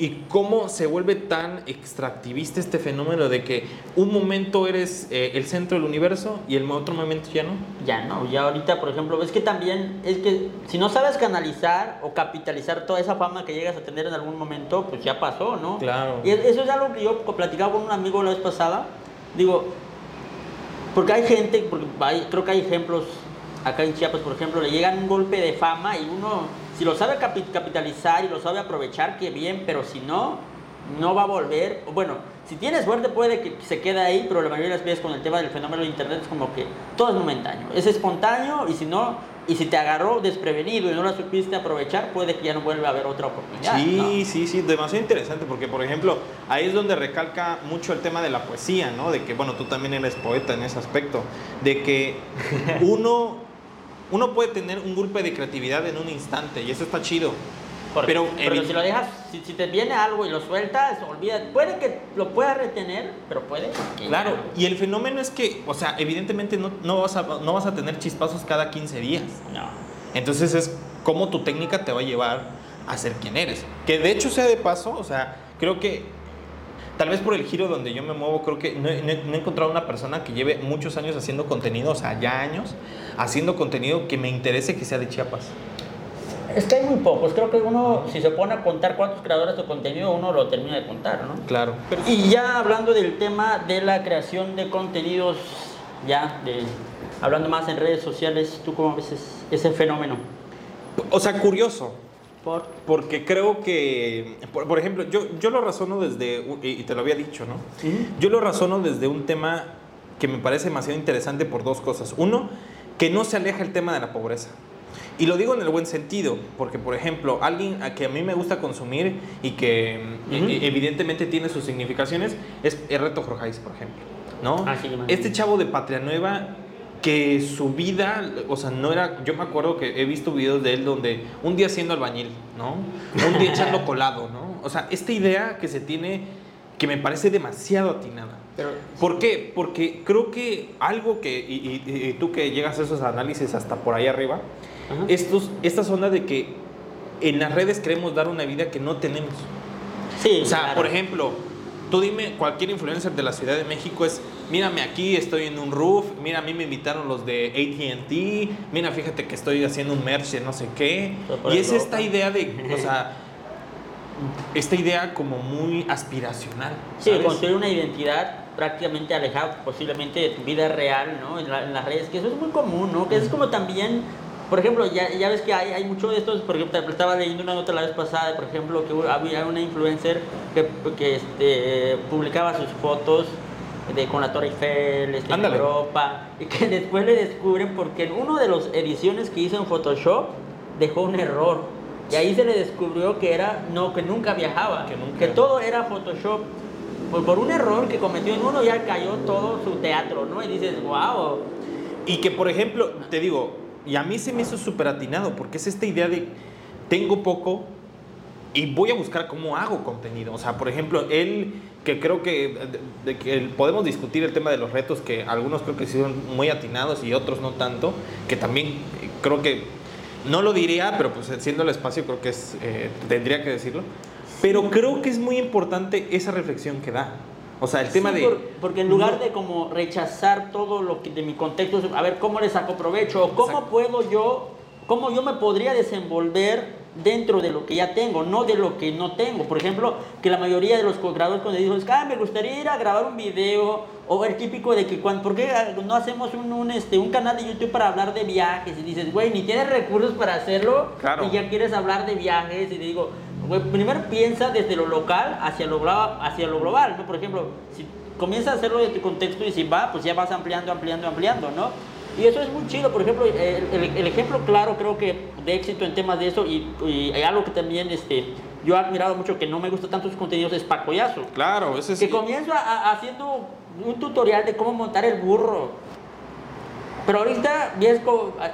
y cómo se vuelve tan extractivista este fenómeno de que un momento eres eh, el centro del universo y el otro momento ya no. Ya no, ya ahorita, por ejemplo, ves que también es que si no sabes canalizar o capitalizar toda esa fama que llegas a tener en algún momento, pues ya pasó, ¿no? Claro. Y eso es algo que yo platicaba con un amigo la vez pasada. Digo, porque hay gente, porque hay- creo que hay ejemplos acá en Chiapas, por ejemplo, le llegan un golpe de fama y uno, si lo sabe capi- capitalizar y lo sabe aprovechar, qué bien, pero si no, no va a volver. Bueno, si tienes suerte puede que se quede ahí, pero la mayoría de las veces con el tema del fenómeno de internet es como que todo es momentáneo. Es espontáneo y si no, y si te agarró desprevenido y no la supiste aprovechar, puede que ya no vuelva a haber otra oportunidad. Sí, sí, sí, demasiado interesante porque, por ejemplo, ahí es donde recalca mucho el tema de la poesía, ¿no? De que, bueno, tú también eres poeta en ese aspecto, de que uno, uno puede tener un golpe de creatividad en un instante y eso está chido pero, si lo dejas, si, te viene algo y lo sueltas, olvida, puede que lo puedas retener, pero puede. claro, y el fenómeno es que, o sea, evidentemente no, no, vas a, no vas a tener chispazos cada 15 días. No. Entonces es cómo tu técnica te va a llevar a ser quien eres. Que de hecho sea de paso, o sea, creo que tal vez por el giro donde yo me muevo, creo que no, he encontrado una persona que lleve muchos años haciendo contenido, o sea, ya años, haciendo contenido que me interese que sea de Chiapas. Es que hay muy pocos. Creo que uno, si se pone a contar cuántos creadores de contenido, uno lo termina de contar, ¿no? Claro. y ya hablando del tema de la creación de contenidos, ya de, hablando más en redes sociales, ¿tú cómo ves ese, fenómeno? O sea, curioso. ¿Por? Porque creo que, por, ejemplo, yo, yo lo razono desde, y te lo había dicho, ¿no? Yo lo razono desde un tema que me parece demasiado interesante por dos cosas. Uno, que no se aleja el tema de la pobreza. Y lo digo en el buen sentido, porque por ejemplo, alguien a que a mí me gusta consumir y que e, evidentemente tiene sus significaciones es Reto Jorjais, por ejemplo. ¿no? Ah, este chavo de Patria Nueva que su vida, o sea, no era, yo me acuerdo que he visto videos de él donde un día siendo albañil, ¿no? Un día echando colado, ¿no? O sea, esta idea que se tiene que me parece demasiado atinada. Pero, ¿Por qué? Porque creo que algo que, y, tú que llegas a esos análisis hasta por ahí arriba, estos, esta zona de que en las redes queremos dar una vida que no tenemos. Sí, o sea, por ejemplo, tú dime, cualquier influencer de la Ciudad de México es, mírame aquí, estoy en un roof, mira, a mí me invitaron los de ATT, mira, fíjate que estoy haciendo un merch de no sé qué. Y es esta idea de, o sea, esta idea como muy aspiracional. Sí, construir una identidad prácticamente alejada posiblemente de tu vida real, ¿no? En, las redes, que eso es muy común, ¿no? Que es como también por ejemplo, ya, ya ves que hay, hay mucho de estos, porque estaba leyendo una nota la vez pasada, por ejemplo, que había una influencer que, que este, publicaba sus fotos de, con la Torre Eiffel este, en Europa, y que después le descubren porque en una de las ediciones que hizo en Photoshop dejó un error. Y ahí se le descubrió que era, no, que nunca viajaba, que, nunca. que todo era Photoshop. Pues por un error que cometió en uno ya cayó todo su teatro, ¿no? Y dices, wow. Y que, por ejemplo, te digo, y a mí se me hizo súper atinado, porque es esta idea de tengo poco y voy a buscar cómo hago contenido. O sea, por ejemplo, él, que creo que, de, que podemos discutir el tema de los retos, que algunos creo que son muy atinados y otros no tanto, que también creo que, no lo diría, pero pues siendo el espacio creo que es, eh, tendría que decirlo. Pero creo que es muy importante esa reflexión que da. O sea, el tema de... porque en lugar de como rechazar todo lo que de mi contexto, a ver cómo le saco provecho, cómo puedo yo, cómo yo me podría desenvolver dentro de lo que ya tengo, no de lo que no tengo. Por ejemplo, que la mayoría de los creadores cuando dicen, ah, me gustaría ir a grabar un video, o el típico de que, cuando, ¿por qué no hacemos un, un, este, un canal de YouTube para hablar de viajes? Y dices, güey, ni tienes recursos para hacerlo, y ya quieres hablar de viajes, y digo, primero piensa desde lo local hacia lo, hacia lo global, ¿no? Por ejemplo, si comienzas a hacerlo de tu contexto y si va, pues ya vas ampliando, ampliando, ampliando, ¿no? Y eso es muy chido, por ejemplo, el, ejemplo claro creo que de éxito en temas de eso y, y, algo que también este, yo he admirado mucho que no me gusta tanto sus contenidos es Pacoyazo. Claro, ese es... Que comienza haciendo un tutorial de cómo montar el burro pero ahorita ves,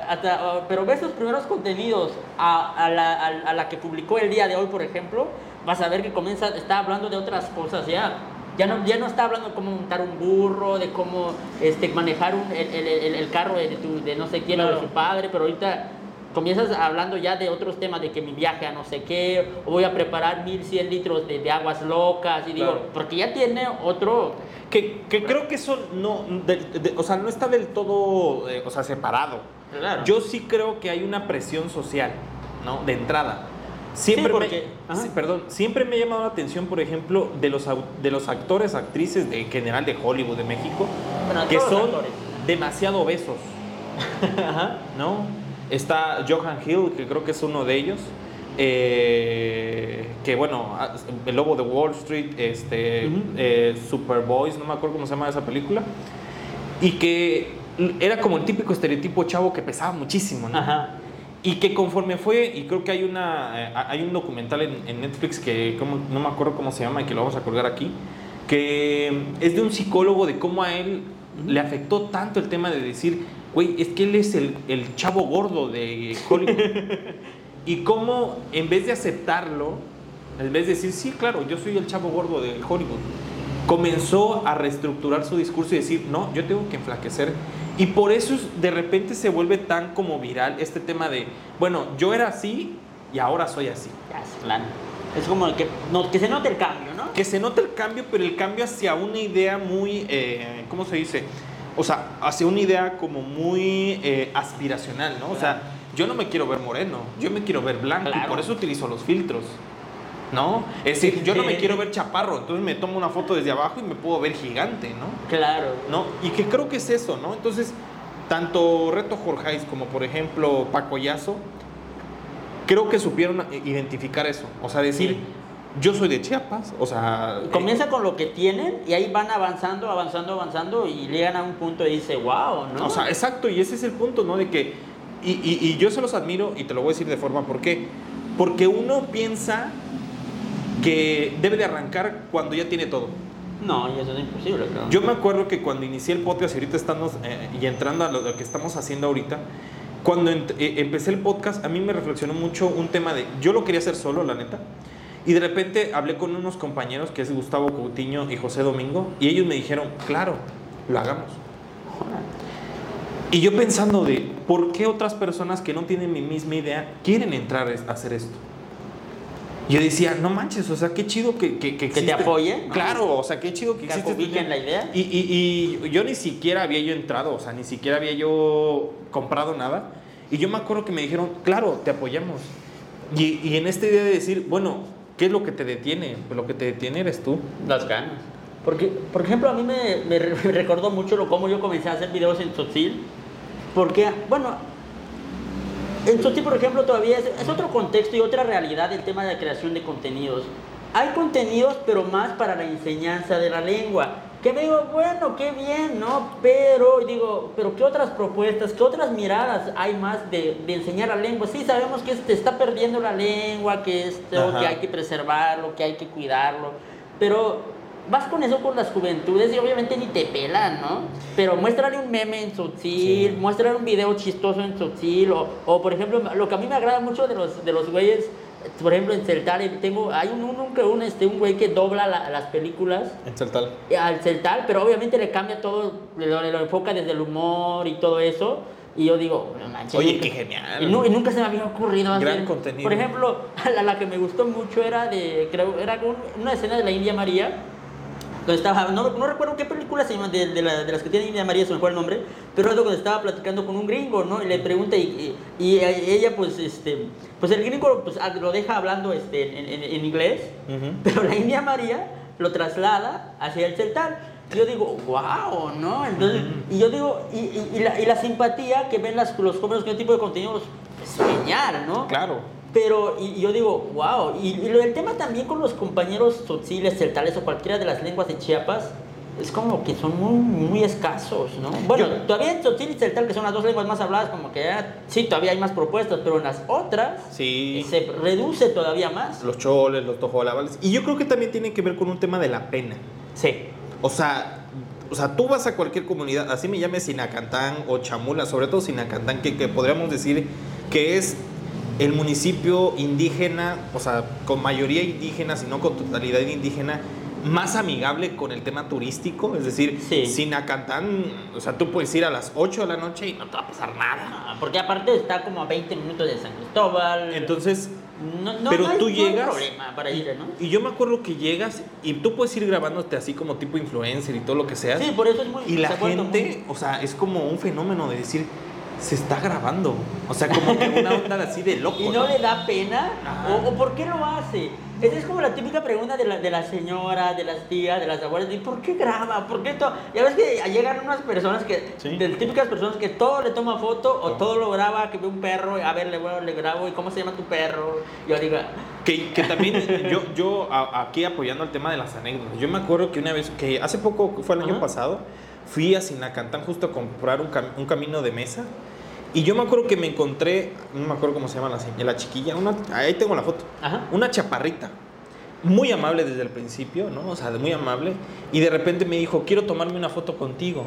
hasta, pero ves los primeros contenidos a, la, a, la, que publicó el día de hoy, por ejemplo, vas a ver que comienza, está hablando de otras cosas ya. Ya no, ya no está hablando de cómo montar un burro, de cómo este, manejar un, el, el, el, carro de, de no sé quién o de su padre, pero ahorita comienzas hablando ya de otros temas, de que mi viaje a no sé qué, o voy a preparar 1100 litros de, de aguas locas, y digo, porque ya tiene otro que, que creo que eso no, o sea, no está del todo, eh, o sea, separado. Yo sí creo que hay una presión social, ¿no? De entrada. Siempre, me, perdón, siempre me ha llamado la atención, por ejemplo, de los, de los actores, actrices de, en general de Hollywood, de México, que son demasiado obesos. ¿No? Está Johan Hill, que creo que es uno de ellos. eh, que bueno, ah, El Lobo de Wall Street, este, Ujú. eh, Superboys, no me acuerdo cómo se llama esa película, y que era como el típico estereotipo chavo que pesaba muchísimo, ¿no? Ajá. Y que conforme fue, y creo que hay, una, eh, hay un documental en, en Netflix que como- no me acuerdo cómo se llama y que lo vamos a colgar aquí, que es de un psicólogo de cómo a él le afectó tanto el tema de decir, güey, es que él es el, el chavo gordo de Hollywood. y cómo en vez de aceptarlo, en vez de decir, sí, claro, yo soy el chavo gordo de Hollywood, comenzó a reestructurar su discurso y decir, no, yo tengo que enflaquecer. Y por eso es- de repente se vuelve tan como viral este tema de, bueno, yo era así y ahora soy así. Es como que, no, que se note el cambio, ¿no? Que se nota el cambio, pero el cambio hacia una idea muy, eh, ¿cómo se dice? O sea, hacia una idea como muy eh, aspiracional, ¿no? O sea, yo no me quiero ver moreno, yo me quiero ver blanco y por eso utilizo los filtros. ¿No? Es decir, yo no me quiero ver chaparro, entonces me tomo una foto desde abajo y me puedo ver gigante, ¿no? Claro. ¿no? Y que creo que es eso, ¿no? Entonces, tanto Reto Jorgeis como por ejemplo Paco Yazo, creo que supieron identificar eso. O sea, decir, yo soy de Chiapas, o sea... Comienza con lo que tienen y ahí van avanzando, avanzando, avanzando y llegan a un punto y dice, wow, eh, ¿no? O sea, exacto, y ese es el punto, ¿no? De que... Y, y- y yo se los admiro y te lo voy a decir de forma, ¿por qué? Porque uno piensa que debe de arrancar cuando ya tiene todo. no, y eso es imposible, creo. Yo me acuerdo que cuando inicié el podcast, y ahorita estamos eh, y entrando a lo que estamos haciendo ahorita, cuando eh, empecé el podcast, a mí me reflexionó mucho un tema de, yo lo quería hacer solo, la neta, y de repente hablé con unos compañeros, que es Gustavo Coutinho y José Domingo, y ellos me dijeron, claro, lo hagamos. Y yo pensando de, ¿por qué otras personas que no tienen mi misma idea quieren entrar a hacer esto? Yo decía, no manches, o sea, qué chido que, que, que Que te apoyen, ¿no? Claro, o sea, qué chido que Que ubiquen la idea. Y, y- y yo ni siquiera había yo entrado, o sea, ni siquiera había yo comprado nada. Y yo me acuerdo que me dijeron, claro, te apoyamos. Y, y en esta idea de decir, bueno, ¿qué es lo que te detiene? Pues lo que te detiene eres tú. Las ganas. Porque, por ejemplo, a mí me, me me recordó mucho lo cómo yo comencé a hacer videos en Tzotzil. Porque, bueno, en Tzotzil, por ejemplo, todavía es, es otro contexto y otra realidad el tema de la creación de contenidos. Hay contenidos, pero más para la enseñanza de la lengua. Que me digo, bueno, qué bien, ¿no? Pero, digo, pero ¿qué otras propuestas, qué otras miradas hay más de, de enseñar la lengua? Sí, sabemos que se está perdiendo la lengua, que, esto, que hay que preservarlo, que hay que cuidarlo. Pero vas con eso con las juventudes y obviamente ni te pelan, ¿no? Pero muéstrale un meme en Tzotzil, Sí. muéstrale un video chistoso en Tzotzil, o, o por ejemplo, lo que a mí me agrada mucho de los, de los güeyes, por ejemplo en Celtal, eh, tengo, hay un, un, un, este, un güey que dobla la- las películas En Celtal. al Celtal, pero obviamente le cambia todo, lo, lo enfoca desde el humor y todo eso. Y yo digo, manches, Oye, nunca- qué genial. Y, y nunca se me había ocurrido hacer. Gran contenido. Por ejemplo, la, la que me gustó mucho era de, creo, era un- una escena de la India María. Estaba, no, no recuerdo qué película se llama, de, de, la- de las que tiene India María, se me fue el nombre, pero recuerdo cuando estaba platicando con un gringo, ¿no? Y le pregunta, y, y, y ella, pues, este, pues el gringo pues, ah, lo deja hablando este, en, en- en inglés, pero la India María lo traslada hacia el Celtal. Yo digo, wow, ¿no? Entonces, y yo digo, y, y- y la, y la simpatía que ven las, los jóvenes con este tipo de contenidos es genial, ¿no? Claro. Pero, y, yo digo, wow, y, y lo del tema también con los compañeros tzotziles, celtales o cualquiera de las lenguas de Chiapas, es como que son muy, muy escasos, ¿no? Bueno, Yo- todavía en tzotzil y celtal, que son las dos lenguas más habladas, como que ah, sí, todavía hay más propuestas, pero en las otras Sí. se reduce todavía más. Los choles, los tojolabales. Y yo creo que también tiene que ver con un tema de la pena. Sí. O sea, o sea, tú vas a cualquier comunidad, así me llame Sinacantán o Chamula, sobre todo Sinacantán, que, que podríamos decir que es el municipio indígena, o sea, con mayoría indígena, si no con totalidad indígena, más amigable con el tema turístico. Es decir, Sí. Sinacantán, o sea, tú puedes ir a las 8 de la noche y no te va a pasar nada. Ah, Porque aparte está como a 20 minutos de San Cristóbal. Entonces, no, no, pero no hay, tú llegas problema para ir, ¿no? y yo me acuerdo que llegas y tú puedes ir grabándote así como tipo influencer y todo lo que seas. Sí, por eso es muy. Y la gente, o sea, es como un fenómeno de decir, se está grabando. O sea, como que una onda así de loco. ¿Y no, le da pena? ¿O, por qué lo hace? Esa es como la típica pregunta de la, de la señora, de las tías, de las abuelas. ¿Y por qué graba? ¿Por qué todo? Ya ves que llegan unas personas que, de típicas personas que todo le toma foto o todo lo graba, que ve un perro, a ver, le, le grabo, ¿y cómo se llama tu perro? Yo digo... Que, que también yo, yo aquí apoyando el tema de las anécdotas, yo me acuerdo que una vez, que hace poco, fue el año pasado, fui a Sinacantán justo a comprar un, un camino de mesa y yo me acuerdo que me encontré, no me acuerdo cómo se llama la, la chiquilla, una, ahí tengo la foto, una chaparrita, muy amable desde el principio, ¿no? O sea, muy amable. Y de repente me dijo, quiero tomarme una foto contigo.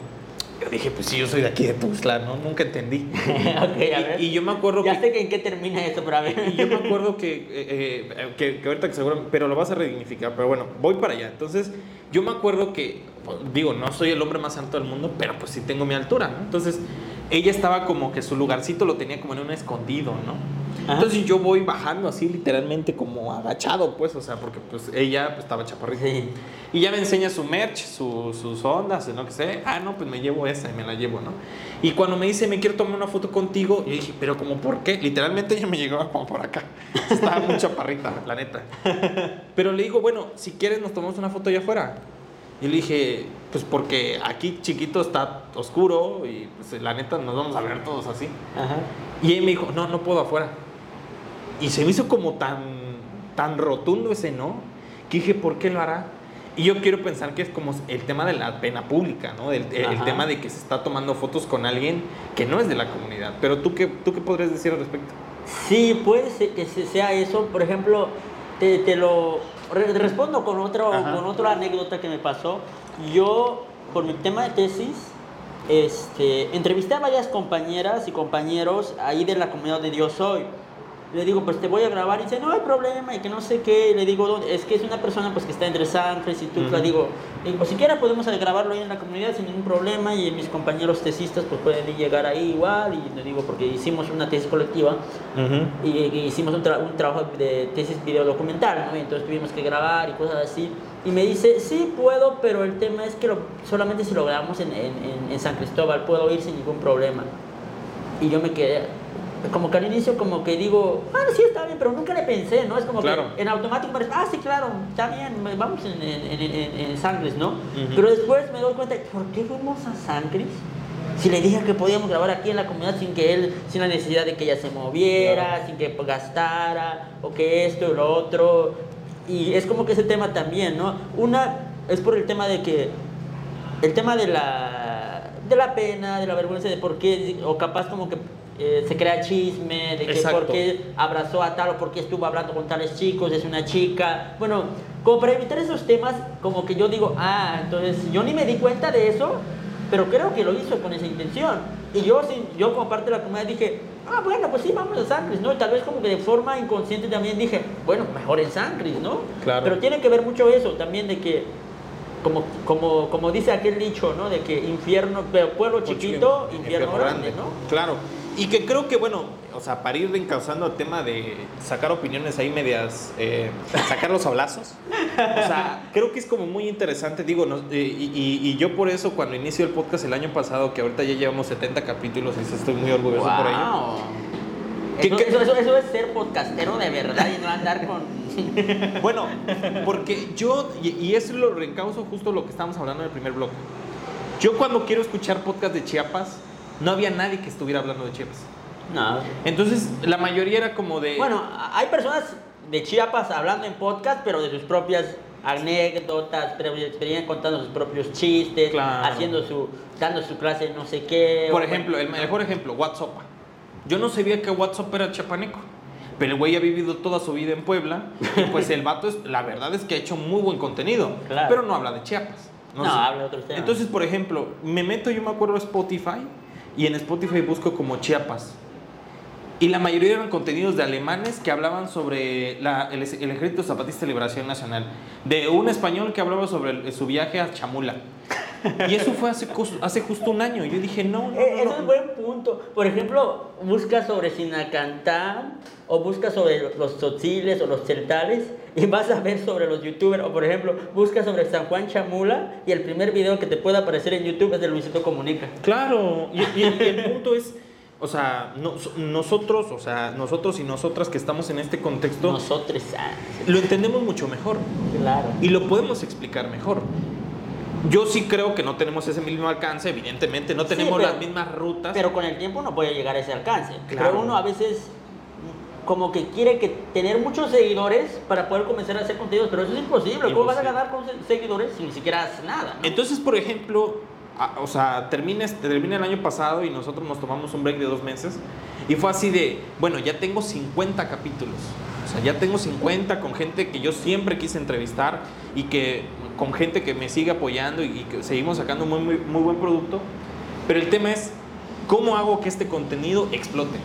Yo dije, pues sí, yo soy de aquí de Tuxtla, ¿no? Nunca entendí. okay, a ver. Y, yo me acuerdo ya sé que en qué termina eso, pero a ver. y yo me acuerdo que, eh, eh, que, que, ahorita que seguro, pero lo vas a redignificar, pero bueno, voy para allá. Entonces, yo me acuerdo que, digo, no soy el hombre más santo del mundo, pero pues sí tengo mi altura, ¿no? Entonces, ella estaba como que su lugarcito lo tenía como en un escondido, ¿no? Entonces yo voy bajando así literalmente como agachado, pues, o sea, porque pues ella pues, estaba chaparrita. Y ya me enseña su merch, sus ondas, no que sé. Ah, no, pues me llevo esa y me la llevo, ¿no? Y cuando me dice, me quiero tomar una foto contigo, yo dije, pero como por qué? Literalmente ella me llegaba como por acá. Estaba muy chaparrita, la neta. Pero le digo, bueno, si quieres nos tomamos una foto allá afuera. Y le dije, pues porque aquí chiquito está oscuro y pues la neta nos vamos a ver todos así. Y él me dijo, no, no puedo afuera. Y se me hizo como tan, tan rotundo ese no, que dije, ¿por qué lo hará? Y yo quiero pensar que es como el tema de la pena pública, ¿no? El, el, tema de que se está tomando fotos con alguien que no es de la comunidad. Pero tú qué, tú qué podrías decir al respecto? Sí, puede ser que sea eso. Por ejemplo, te, te lo respondo con, otro, con otra anécdota que me pasó. Yo, por mi tema de tesis, este, entrevisté a varias compañeras y compañeros ahí de la comunidad de Dios Soy le digo, pues te voy a grabar y dice, no hay problema y que no sé qué. le digo, es que es una persona pues que está entre Sanfres y tú. Le digo, digo, pues siquiera podemos grabarlo ahí en la comunidad sin ningún problema y mis compañeros tesistas pues pueden llegar ahí igual. Y le digo, porque hicimos una tesis colectiva y, hicimos un, un, trabajo de tesis videodocumental, ¿no? Y entonces tuvimos que grabar y cosas así. Y me dice, sí puedo, pero el tema es que solamente si lo grabamos en, en, en San Cristóbal puedo ir sin ningún problema. Y yo me quedé, como que al inicio como que digo, bueno, sí, está bien, pero nunca le pensé, ¿no? Es como que en automático me parece, ah, sí, claro, está bien, vamos en, en, en, Sangres, ¿no? Pero después me doy cuenta, ¿por qué fuimos a Sangres? Si le dije que podíamos grabar aquí en la comunidad sin que él, sin la necesidad de que ella se moviera, sin que gastara, o que esto y lo otro. Y es como que ese tema también, ¿no? Una es por el tema de que, el tema de la, de la pena, de la vergüenza, de por qué, o capaz como que eh, se crea chisme de que por qué abrazó a tal o por qué estuvo hablando con tales chicos, es una chica. Bueno, como para evitar esos temas, como que yo digo, ah, entonces yo ni me di cuenta de eso, pero creo que lo hizo con esa intención. Y yo, yo como parte de la comunidad dije, ah, bueno, pues sí, vamos a Sangris, ¿no? Y tal vez como que de forma inconsciente también dije, bueno, mejor en Sangris, ¿no? Claro. Pero tiene que ver mucho eso también de que, como, como, como dice aquel dicho, ¿no? De que infierno, pueblo chiquito, infierno, grande, ¿no? Claro. Y que creo que, bueno, o sea, para ir encauzando el tema de sacar opiniones ahí medias, eh, sacar los hablazos, o sea, creo que es como muy interesante, digo, y, y, yo por eso cuando inicio el podcast el año pasado, que ahorita ya llevamos 70 capítulos y estoy muy orgulloso por ello. Eso, eso, eso, es ser podcastero de verdad y no andar con... bueno, porque yo, y, eso lo reencauzo justo lo que estábamos hablando en el primer blog. Yo cuando quiero escuchar podcast de Chiapas, no había nadie que estuviera hablando de Chiapas. No. Entonces, la mayoría era como de... Bueno, hay personas de Chiapas hablando en podcast, pero de sus propias anécdotas, experiencias, contando sus propios chistes, haciendo su, dando su clase no sé qué. Por ejemplo, el mejor ejemplo, WhatsApp. Yo no sabía que WhatsApp era chapaneco. Pero el güey ha vivido toda su vida en Puebla. Y pues el vato, es, la verdad es que ha hecho muy buen contenido. Pero no habla de Chiapas. No, habla de otros temas. Entonces, por ejemplo, me meto, yo me acuerdo, a Spotify y en Spotify busco como Chiapas. Y la mayoría eran contenidos de alemanes que hablaban sobre el, Ejército Zapatista de Liberación Nacional. De un español que hablaba sobre su viaje a Chamula. Y eso fue hace, hace justo un año. Yo dije, no, no, eh, Eso es buen punto. Por ejemplo, busca sobre Sinacantán o busca sobre los tzotziles o los celtales y vas a ver sobre los youtubers. O por ejemplo, busca sobre San Juan Chamula y el primer video que te pueda aparecer en YouTube es de Luisito Comunica. Claro, y, el punto es, o sea, nosotros, o sea, nosotros y nosotras que estamos en este contexto, nosotros ah, lo entendemos mucho mejor. Claro. Y lo podemos explicar mejor. Yo sí creo que no tenemos ese mismo alcance, evidentemente, no tenemos las mismas rutas. Pero con el tiempo no puede llegar a ese alcance. Claro. Pero uno a veces como que quiere que tener muchos seguidores para poder comenzar a hacer contenidos, pero eso es imposible. ¿Cómo vas a ganar con seguidores si ni siquiera haces nada? Entonces, por ejemplo, o sea, termina, termina el año pasado y nosotros nos tomamos un break de dos meses y fue así de, bueno, ya tengo 50 capítulos. O sea, ya tengo 50 con gente que yo siempre quise entrevistar y que con gente que me sigue apoyando y, que seguimos sacando muy, muy, muy buen producto. Pero el tema es, ¿cómo hago que este contenido explote?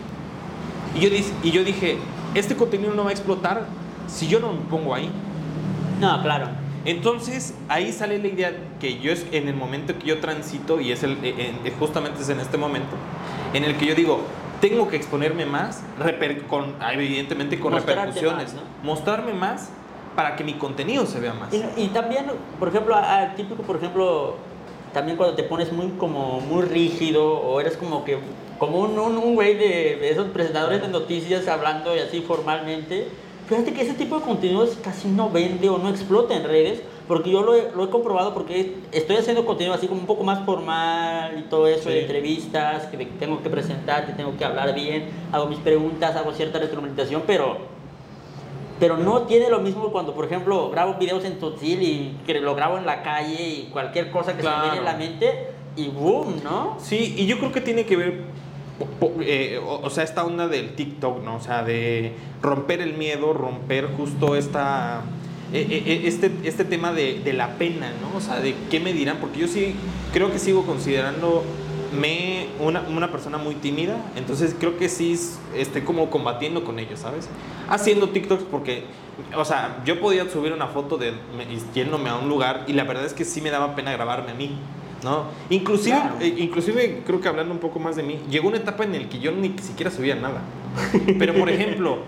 Y yo, y yo dije, este contenido no va a explotar si yo no me pongo ahí. No, claro. Entonces ahí sale la idea que yo en el momento que yo transito y es el, justamente es en este momento en el que yo digo tengo que exponerme más, con, evidentemente con repercusiones, mostrarme más para que mi contenido se vea más. Y, también, por ejemplo, al típico, por ejemplo, también cuando te pones muy como muy rígido o eres como que como un, un, güey de, esos presentadores de noticias hablando y así formalmente, fíjate que ese tipo de contenidos casi no vende o no explota en redes, porque yo lo he, lo he, comprobado porque estoy haciendo contenido así como un poco más formal y todo eso, de entrevistas, que tengo que presentar, que tengo que hablar bien, hago mis preguntas, hago cierta retroalimentación, pero pero no tiene lo mismo cuando, por ejemplo, grabo videos en Totsil y que lo grabo en la calle y cualquier cosa que se me viene en la mente y boom, ¿no? Sí, y yo creo que tiene que ver, eh, o, sea, esta onda del TikTok, ¿no? O sea, de romper el miedo, romper justo esta... Eh, eh, este, este tema de, de la pena, ¿no? O sea, de qué me dirán, porque yo sí creo que sigo considerando me una, una, persona muy tímida, entonces creo que sí estoy como combatiendo con ellos, ¿sabes? Haciendo TikToks porque, o sea, yo podía subir una foto de yéndome a un lugar y la verdad es que sí me daba pena grabarme a mí, ¿no? Inclusive, eh, inclusive creo que hablando un poco más de mí, llegó una etapa en la que yo ni siquiera subía nada. Pero por ejemplo,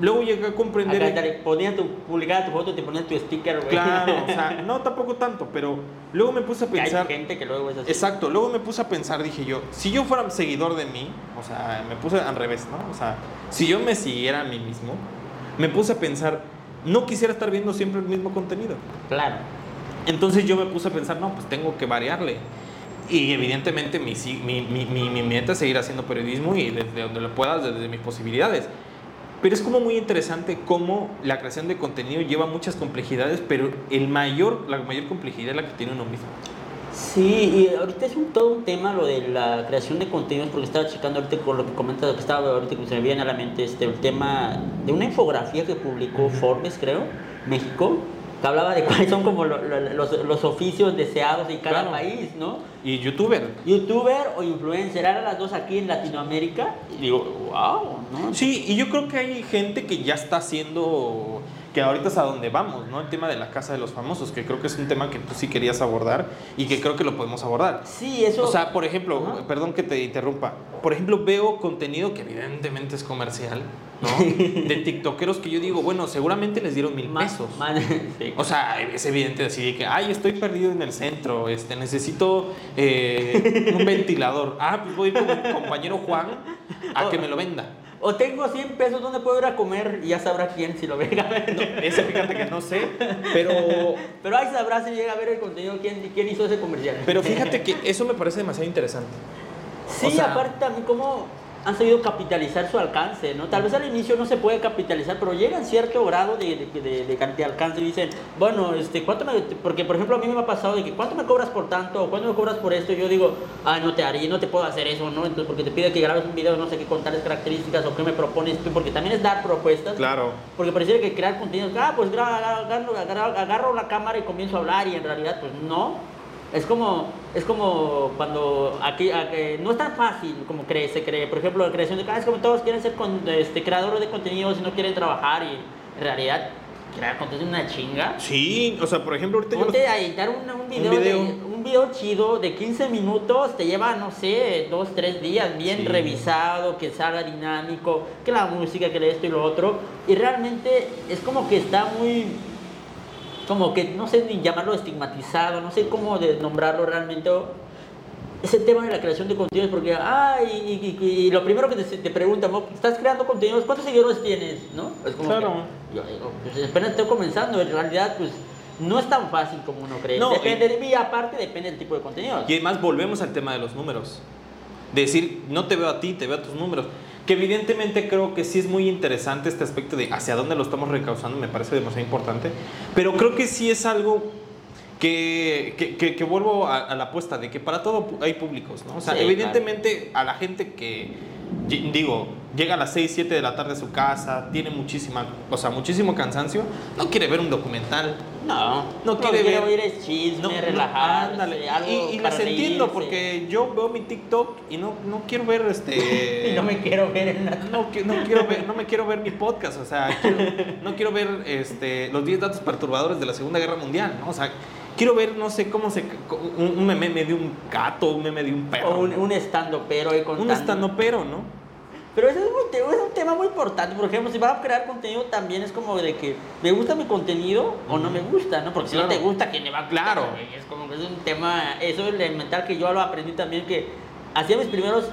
luego llegué a comprender. Acá, ponía tu, tu foto, te ponía tu sticker, güey. Claro, o sea, no tampoco tanto, pero luego me puse a pensar. Hay gente que luego es así. Exacto, luego me puse a pensar, dije yo, si yo fuera seguidor de mí, o sea, me puse al revés, ¿no? O sea, si yo me siguiera a mí mismo, me puse a pensar, no quisiera estar viendo siempre el mismo contenido. Claro. Entonces yo me puse a pensar, no, pues tengo que variarle. Y evidentemente mi, mi, mi, mi, meta es seguir haciendo periodismo y desde donde lo pueda, desde mis posibilidades. Pero es como muy interesante cómo la creación de contenido lleva muchas complejidades, pero el mayor, la mayor complejidad es la que tiene uno mismo. Sí, y ahorita es un, todo un tema lo de la creación de contenidos, porque estaba checando ahorita con lo que comentas, lo que estaba ahorita que se me viene a la mente, este, el tema de una infografía que publicó Forbes, creo, México, que hablaba de cuáles son como los, los, oficios deseados en cada país, ¿no? Y youtuber. Youtuber o influencer, eran las dos aquí en Latinoamérica. Y digo, wow, ¿no? Sí, y yo creo que hay gente que ya está haciendo que ahorita es a donde vamos, ¿no? El tema de la casa de los famosos, que creo que es un tema que tú sí querías abordar y que creo que lo podemos abordar. Sí, eso. O sea, por ejemplo, perdón que te interrumpa, por ejemplo, veo contenido que evidentemente es comercial, ¿no? De tiktokeros que yo digo, bueno, seguramente les dieron mil pesos. O sea, es evidente así de que, ay, estoy perdido en el centro, este, necesito eh, un ventilador. Ah, pues voy con mi compañero Juan a que me lo venda. O tengo 100 pesos donde puedo ir a comer y ya sabrá quién si lo ve. No, ese fíjate que no sé, pero... Pero ahí sabrá si llega a ver el contenido quién, quién hizo ese comercial. Pero fíjate que eso me parece demasiado interesante. Sí, aparte a mí como han sabido capitalizar su alcance, ¿no? Tal vez al inicio no se puede capitalizar, pero llegan cierto grado de, de, de, alcance y dicen, bueno, este, ¿cuánto me...? Porque, por ejemplo, a mí me ha pasado de que, ¿cuánto me cobras por tanto? ¿O cuánto me cobras por esto? Y yo digo, ah, no te haría, no te puedo hacer eso, ¿no? Entonces, porque te pide que grabes un video, no sé qué, con tales características o qué me propones tú, porque también es dar propuestas. Claro. Porque parece que crear contenido, ah, pues agarro, agarro la cámara y comienzo a hablar y en realidad, pues no es como, es como cuando aquí, no es tan fácil como cree, se cree. Por ejemplo, la creación de canales, como todos quieren ser con, este, creadores de contenido si no quieren trabajar y en realidad crear contenido es una chinga. Sí, o sea, por ejemplo, ahorita Ponte a editar un, un, video un, video. chido de 15 minutos, te lleva, no sé, dos, tres días bien revisado, que salga dinámico, que la música, que esto y lo otro. Y realmente es como que está muy como que no sé ni llamarlo estigmatizado, no sé cómo de nombrarlo realmente, ese tema de la creación de contenidos, porque, ah, y, y- y lo primero que te, te preguntan, "Mo, ¿estás creando contenidos? ¿Cuántos seguidores tienes? ¿No? Es como Claro. que yo pues apenas estoy comenzando, en realidad, pues no es tan fácil como uno cree. No, depende, y aparte depende del tipo de contenido. Y además volvemos al tema de los números. De decir, no te veo a ti, te veo a tus números. Que evidentemente creo que sí es muy interesante este aspecto de hacia dónde lo estamos recausando, me parece demasiado importante. Pero creo que sí es algo que, que, que- que vuelvo a, a la apuesta de que para todo hay públicos, ¿no? O sea, Sí, evidentemente a la gente que, digo, llega a las 6, 7 de la tarde a su casa, tiene muchísima, o sea, muchísimo cansancio, no quiere ver un documental, No, No quiere quiero ver- oír es chisme, no, no, relajarse, ándale. algo Y, y las entiendo porque yo veo mi TikTok y no, no quiero ver este. Y no me quiero ver en la... no, qui- no quiero ver, no me quiero ver mi podcast, o sea, quiero- no quiero ver este, los 10 datos perturbadores de la Segunda Guerra Mundial, ¿no? O sea, quiero ver, no sé cómo se. Un, un meme de un gato, un meme de un perro. O un, ¿no? un estando pero un contando. estandopero, ¿no? Pero ese es, un, te- es un tema muy importante. Por ejemplo, si vas a crear contenido, también es como de que me gusta mi contenido o no me gusta, ¿no? Porque si no te gusta, ¿quién le va a gustar? Claro. Es como que es un tema, eso es elemental que yo lo aprendí también, que hacía mis primeros,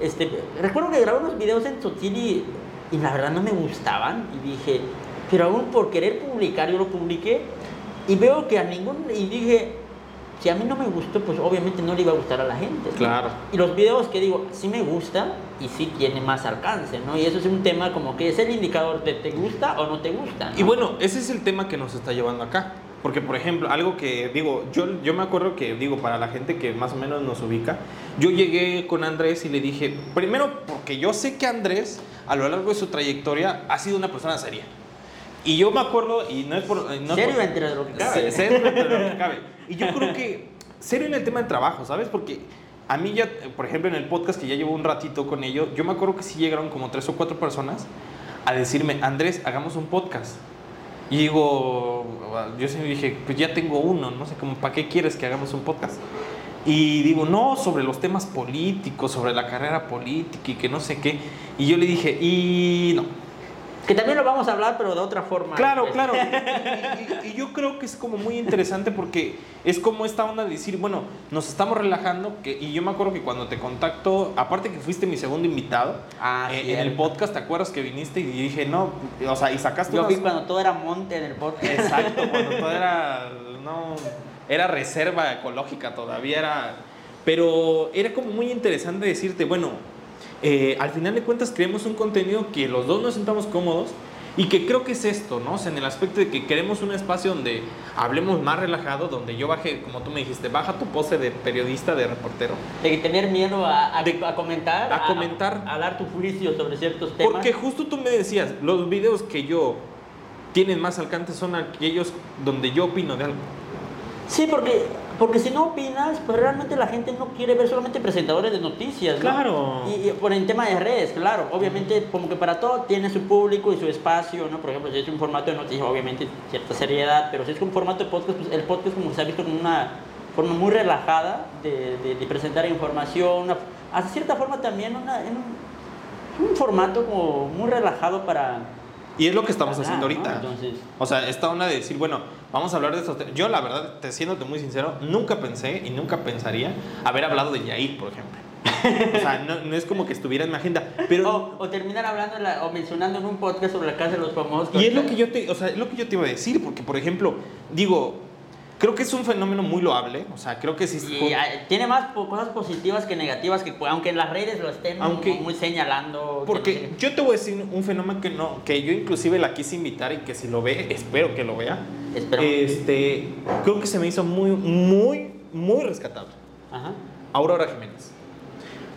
este, recuerdo que grabé unos videos en Sotil y, y la verdad no me gustaban. Y dije, pero aún por querer publicar, yo lo publiqué y veo que a ningún, y dije, si a mí no me gustó, pues obviamente no le iba a gustar a la gente. ¿no? Claro. Y los videos que digo, sí me gusta y sí tiene más alcance, ¿no? Y eso es un tema como que es el indicador de te gusta o no te gusta. ¿no? Y bueno, ese es el tema que nos está llevando acá. Porque, por ejemplo, algo que digo, yo, yo me acuerdo que, digo, para la gente que más o menos nos ubica, yo llegué con Andrés y le dije, primero porque yo sé que Andrés, a lo largo de su trayectoria, ha sido una persona seria. Y yo me acuerdo, y no es por... No es Serio por- entre lo que cabe. Se- Serio dentro de lo que cabe. Y yo creo que serio en el tema del trabajo, ¿sabes? Porque a mí ya, por ejemplo, en el podcast que ya llevo un ratito con ellos, yo me acuerdo que sí llegaron como tres o cuatro personas a decirme, Andrés, hagamos un podcast. Y digo, yo sí dije, pues ya tengo uno, no sé, como, ¿para qué quieres que hagamos un podcast? Y digo, no, sobre los temas políticos, sobre la carrera política y que no sé qué. Y yo le dije, y no, Que también lo vamos a hablar, pero de otra forma. Claro, Pues, claro. Y, y- y yo creo que es como muy interesante porque es como esta onda de decir, bueno, nos estamos relajando. Que, y yo me acuerdo que cuando te contacto, aparte que fuiste mi segundo invitado Ah, eh, en el podcast, ¿te acuerdas que viniste? Y dije, no, o sea, y sacaste Yo unas- vi cuando todo era monte en el podcast. Exacto, cuando todo era, no, era reserva ecológica todavía, era... Pero era como muy interesante decirte, bueno, eh, al final de cuentas creemos un contenido que los dos nos sentamos cómodos y que creo que es esto, ¿no? O sea, en el aspecto de que queremos un espacio donde hablemos más relajado, donde yo baje, como tú me dijiste, baja tu pose de periodista, de reportero. De tener miedo a, a- De- a comentar. a comentar. A, dar tu juicio sobre ciertos temas. Porque justo tú me decías, los videos que yo tienen más alcance son aquellos donde yo opino de algo. Sí, porque, porque si no opinas, pues realmente la gente no quiere ver solamente presentadores de noticias. ¿no? Claro. Y, y por el tema de redes, claro. Obviamente, como que para todo tiene su público y su espacio, ¿no? Por ejemplo, si es un formato de noticias, obviamente cierta seriedad, pero si es un formato de podcast, pues el podcast como se ha visto como una forma muy relajada de, de- de presentar información, una, hasta cierta forma también una, en un, un formato como muy relajado para... Y es lo que estamos haciendo ¿no? ahorita. Entonces, O sea, esta onda de decir, bueno, vamos a hablar de estos temas. Yo, la verdad, te siéndote muy sincero, nunca pensé y nunca pensaría haber hablado de Yair, por ejemplo. O sea, no, no es como que estuviera en mi agenda. Pero. o, o terminar hablando la- o mencionando en un podcast sobre la casa de los famosos. y es lo que yo te, o sea, es lo que yo te iba a decir, porque, por ejemplo, digo, creo que es un fenómeno muy loable. O sea, creo que sí. Y, tiene más cosas positivas que negativas, que aunque en las redes lo estén Aunque- muy, muy señalando. que Porque no sé yo te voy a decir un fenómeno que no, que yo inclusive la quise invitar y que si lo ve, espero que lo vea. Esperamos. Este, creo que se me hizo muy, muy, muy rescatable. Ajá. Aurora Jiménez.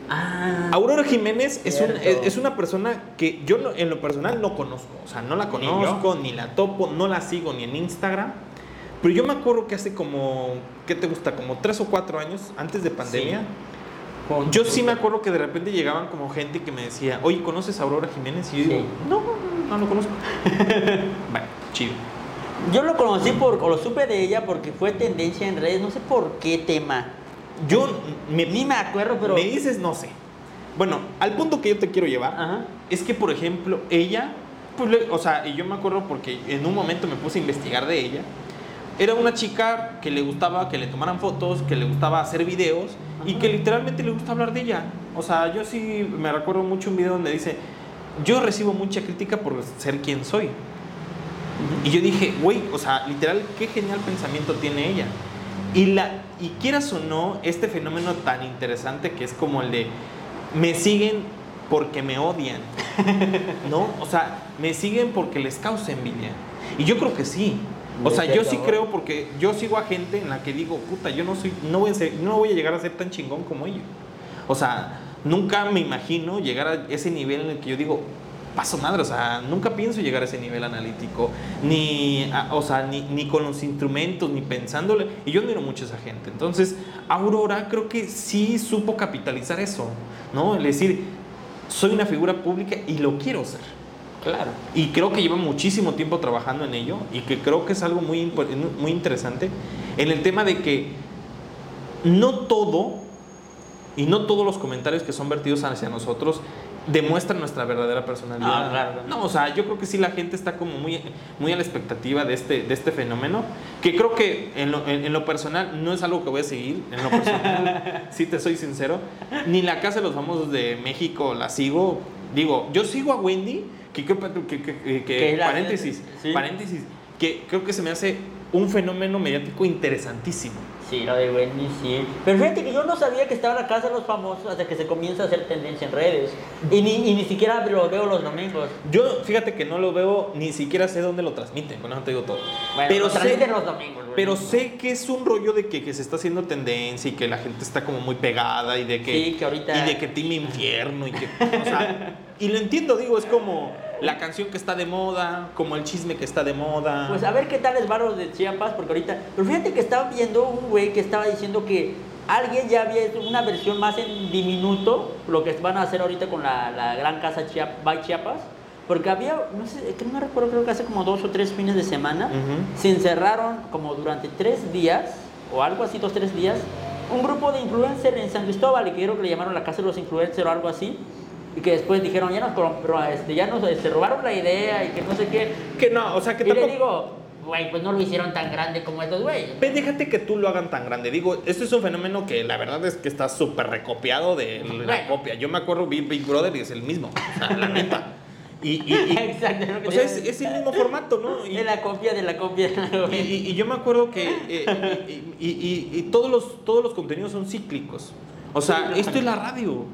Ah, Aurora Jiménez es, un- es, una persona que yo no- en lo personal no conozco. O sea, no la Ni conozco, ni, la topo, no la sigo ni en Instagram. Pero yo me acuerdo que hace como, ¿qué te gusta? Como tres o cuatro años, antes de pandemia. con- Yo sí me acuerdo que de repente llegaban como gente que me decía, oye, ¿conoces a Aurora Jiménez? Y yo digo, Sí. no, no, no lo conozco. bueno, chido. Yo lo conocí por, o lo supe de ella porque fue tendencia en redes, no sé por qué tema. Yo me, Ni me acuerdo, pero. me dices, no sé. Bueno, al punto que yo te quiero llevar Ajá. es que, por ejemplo, ella, pues, le- o sea, y yo me acuerdo porque en un momento me puse a investigar de ella, era una chica que le gustaba que le tomaran fotos, que le gustaba hacer videos y que literalmente le gusta hablar de ella. O sea, yo sí me recuerdo mucho un video donde dice, yo recibo mucha crítica por ser quien soy. Y yo dije, güey, o sea, literal, qué genial pensamiento tiene ella. Y, la, y quieras o no, este fenómeno tan interesante que es como el de, me siguen porque me odian, ¿no? O sea, me siguen porque les causa envidia. Y yo creo que sí. O sea, yo sí creo porque yo sigo a gente en la que digo, puta, yo no soy, no voy a, ser, no voy a llegar a ser tan chingón como ellos. O sea, nunca me imagino llegar a ese nivel en el que yo digo, paso madre, o sea, nunca pienso llegar a ese nivel analítico, ni, o sea, ni, ni, con los instrumentos, ni pensándole, y yo admiro mucho a esa gente. Entonces, Aurora creo que sí supo capitalizar eso, ¿no? Es decir, soy una figura pública y lo quiero ser. Claro. Y creo que lleva muchísimo tiempo trabajando en ello y que creo que es algo muy, muy interesante en el tema de que no todo y no todos los comentarios que son vertidos hacia nosotros demuestran nuestra verdadera personalidad. Ah, claro. No, o sea, yo creo que sí la gente está como muy, muy a la expectativa de este, de este fenómeno, que creo que en lo, en, lo personal no es algo que voy a seguir, en lo personal, sí te soy sincero, ni la Casa de los Famosos de México la sigo, digo, yo sigo a Wendy, que, que, que, paréntesis, ¿Sí? paréntesis, que creo que se me hace un fenómeno mediático interesantísimo. Sí, lo de Wendy, sí. Pero fíjate que yo no sabía que estaba en la casa de los famosos hasta que se comienza a hacer tendencia en redes. Y ni, y ni siquiera lo veo los domingos. Yo, fíjate que no lo veo, ni siquiera sé dónde lo transmiten, con eso te digo todo. Bueno, pero lo sé, los domingos. pero sé que es un rollo de que, que se está haciendo tendencia y que la gente está como muy pegada y de que... Sí, que ahorita- Y de que Team Infierno y que... O sea, y lo entiendo, digo, es como la canción que está de moda, como el chisme que está de moda. Pues a ver qué tal es Barros de Chiapas, porque ahorita. Pero fíjate que estaba viendo un güey que estaba diciendo que alguien ya había hecho una versión más en diminuto, lo que van a hacer ahorita con la, la gran casa Chiap by Chiapas. Porque había, no sé, que no me recuerdo, creo que hace como dos o tres fines de semana, Ujú. se encerraron como durante tres días, o algo así, dos, tres días, un grupo de influencers en San Cristóbal, y creo que le llamaron la casa de los influencers o algo así, y que después dijeron, ya nos, este, ya nos este, robaron la idea y que no sé qué. Que no, o sea, que Y le tampoco... digo, güey, pues no lo hicieron tan grande como estos güeyes. Ve, déjate que tú lo hagan tan grande. Digo, esto es un fenómeno que la verdad es que está súper recopiado de la Bueno. copia. Yo me acuerdo, vi Big Brother y es el mismo. O sea, la neta. Y, y- y- Exacto, es o sea, el mismo formato, ¿no? Y, De la copia, de la copia, y- yo me acuerdo que eh, y- y todos, los, todos los contenidos son cíclicos. O sea, esto es la radio.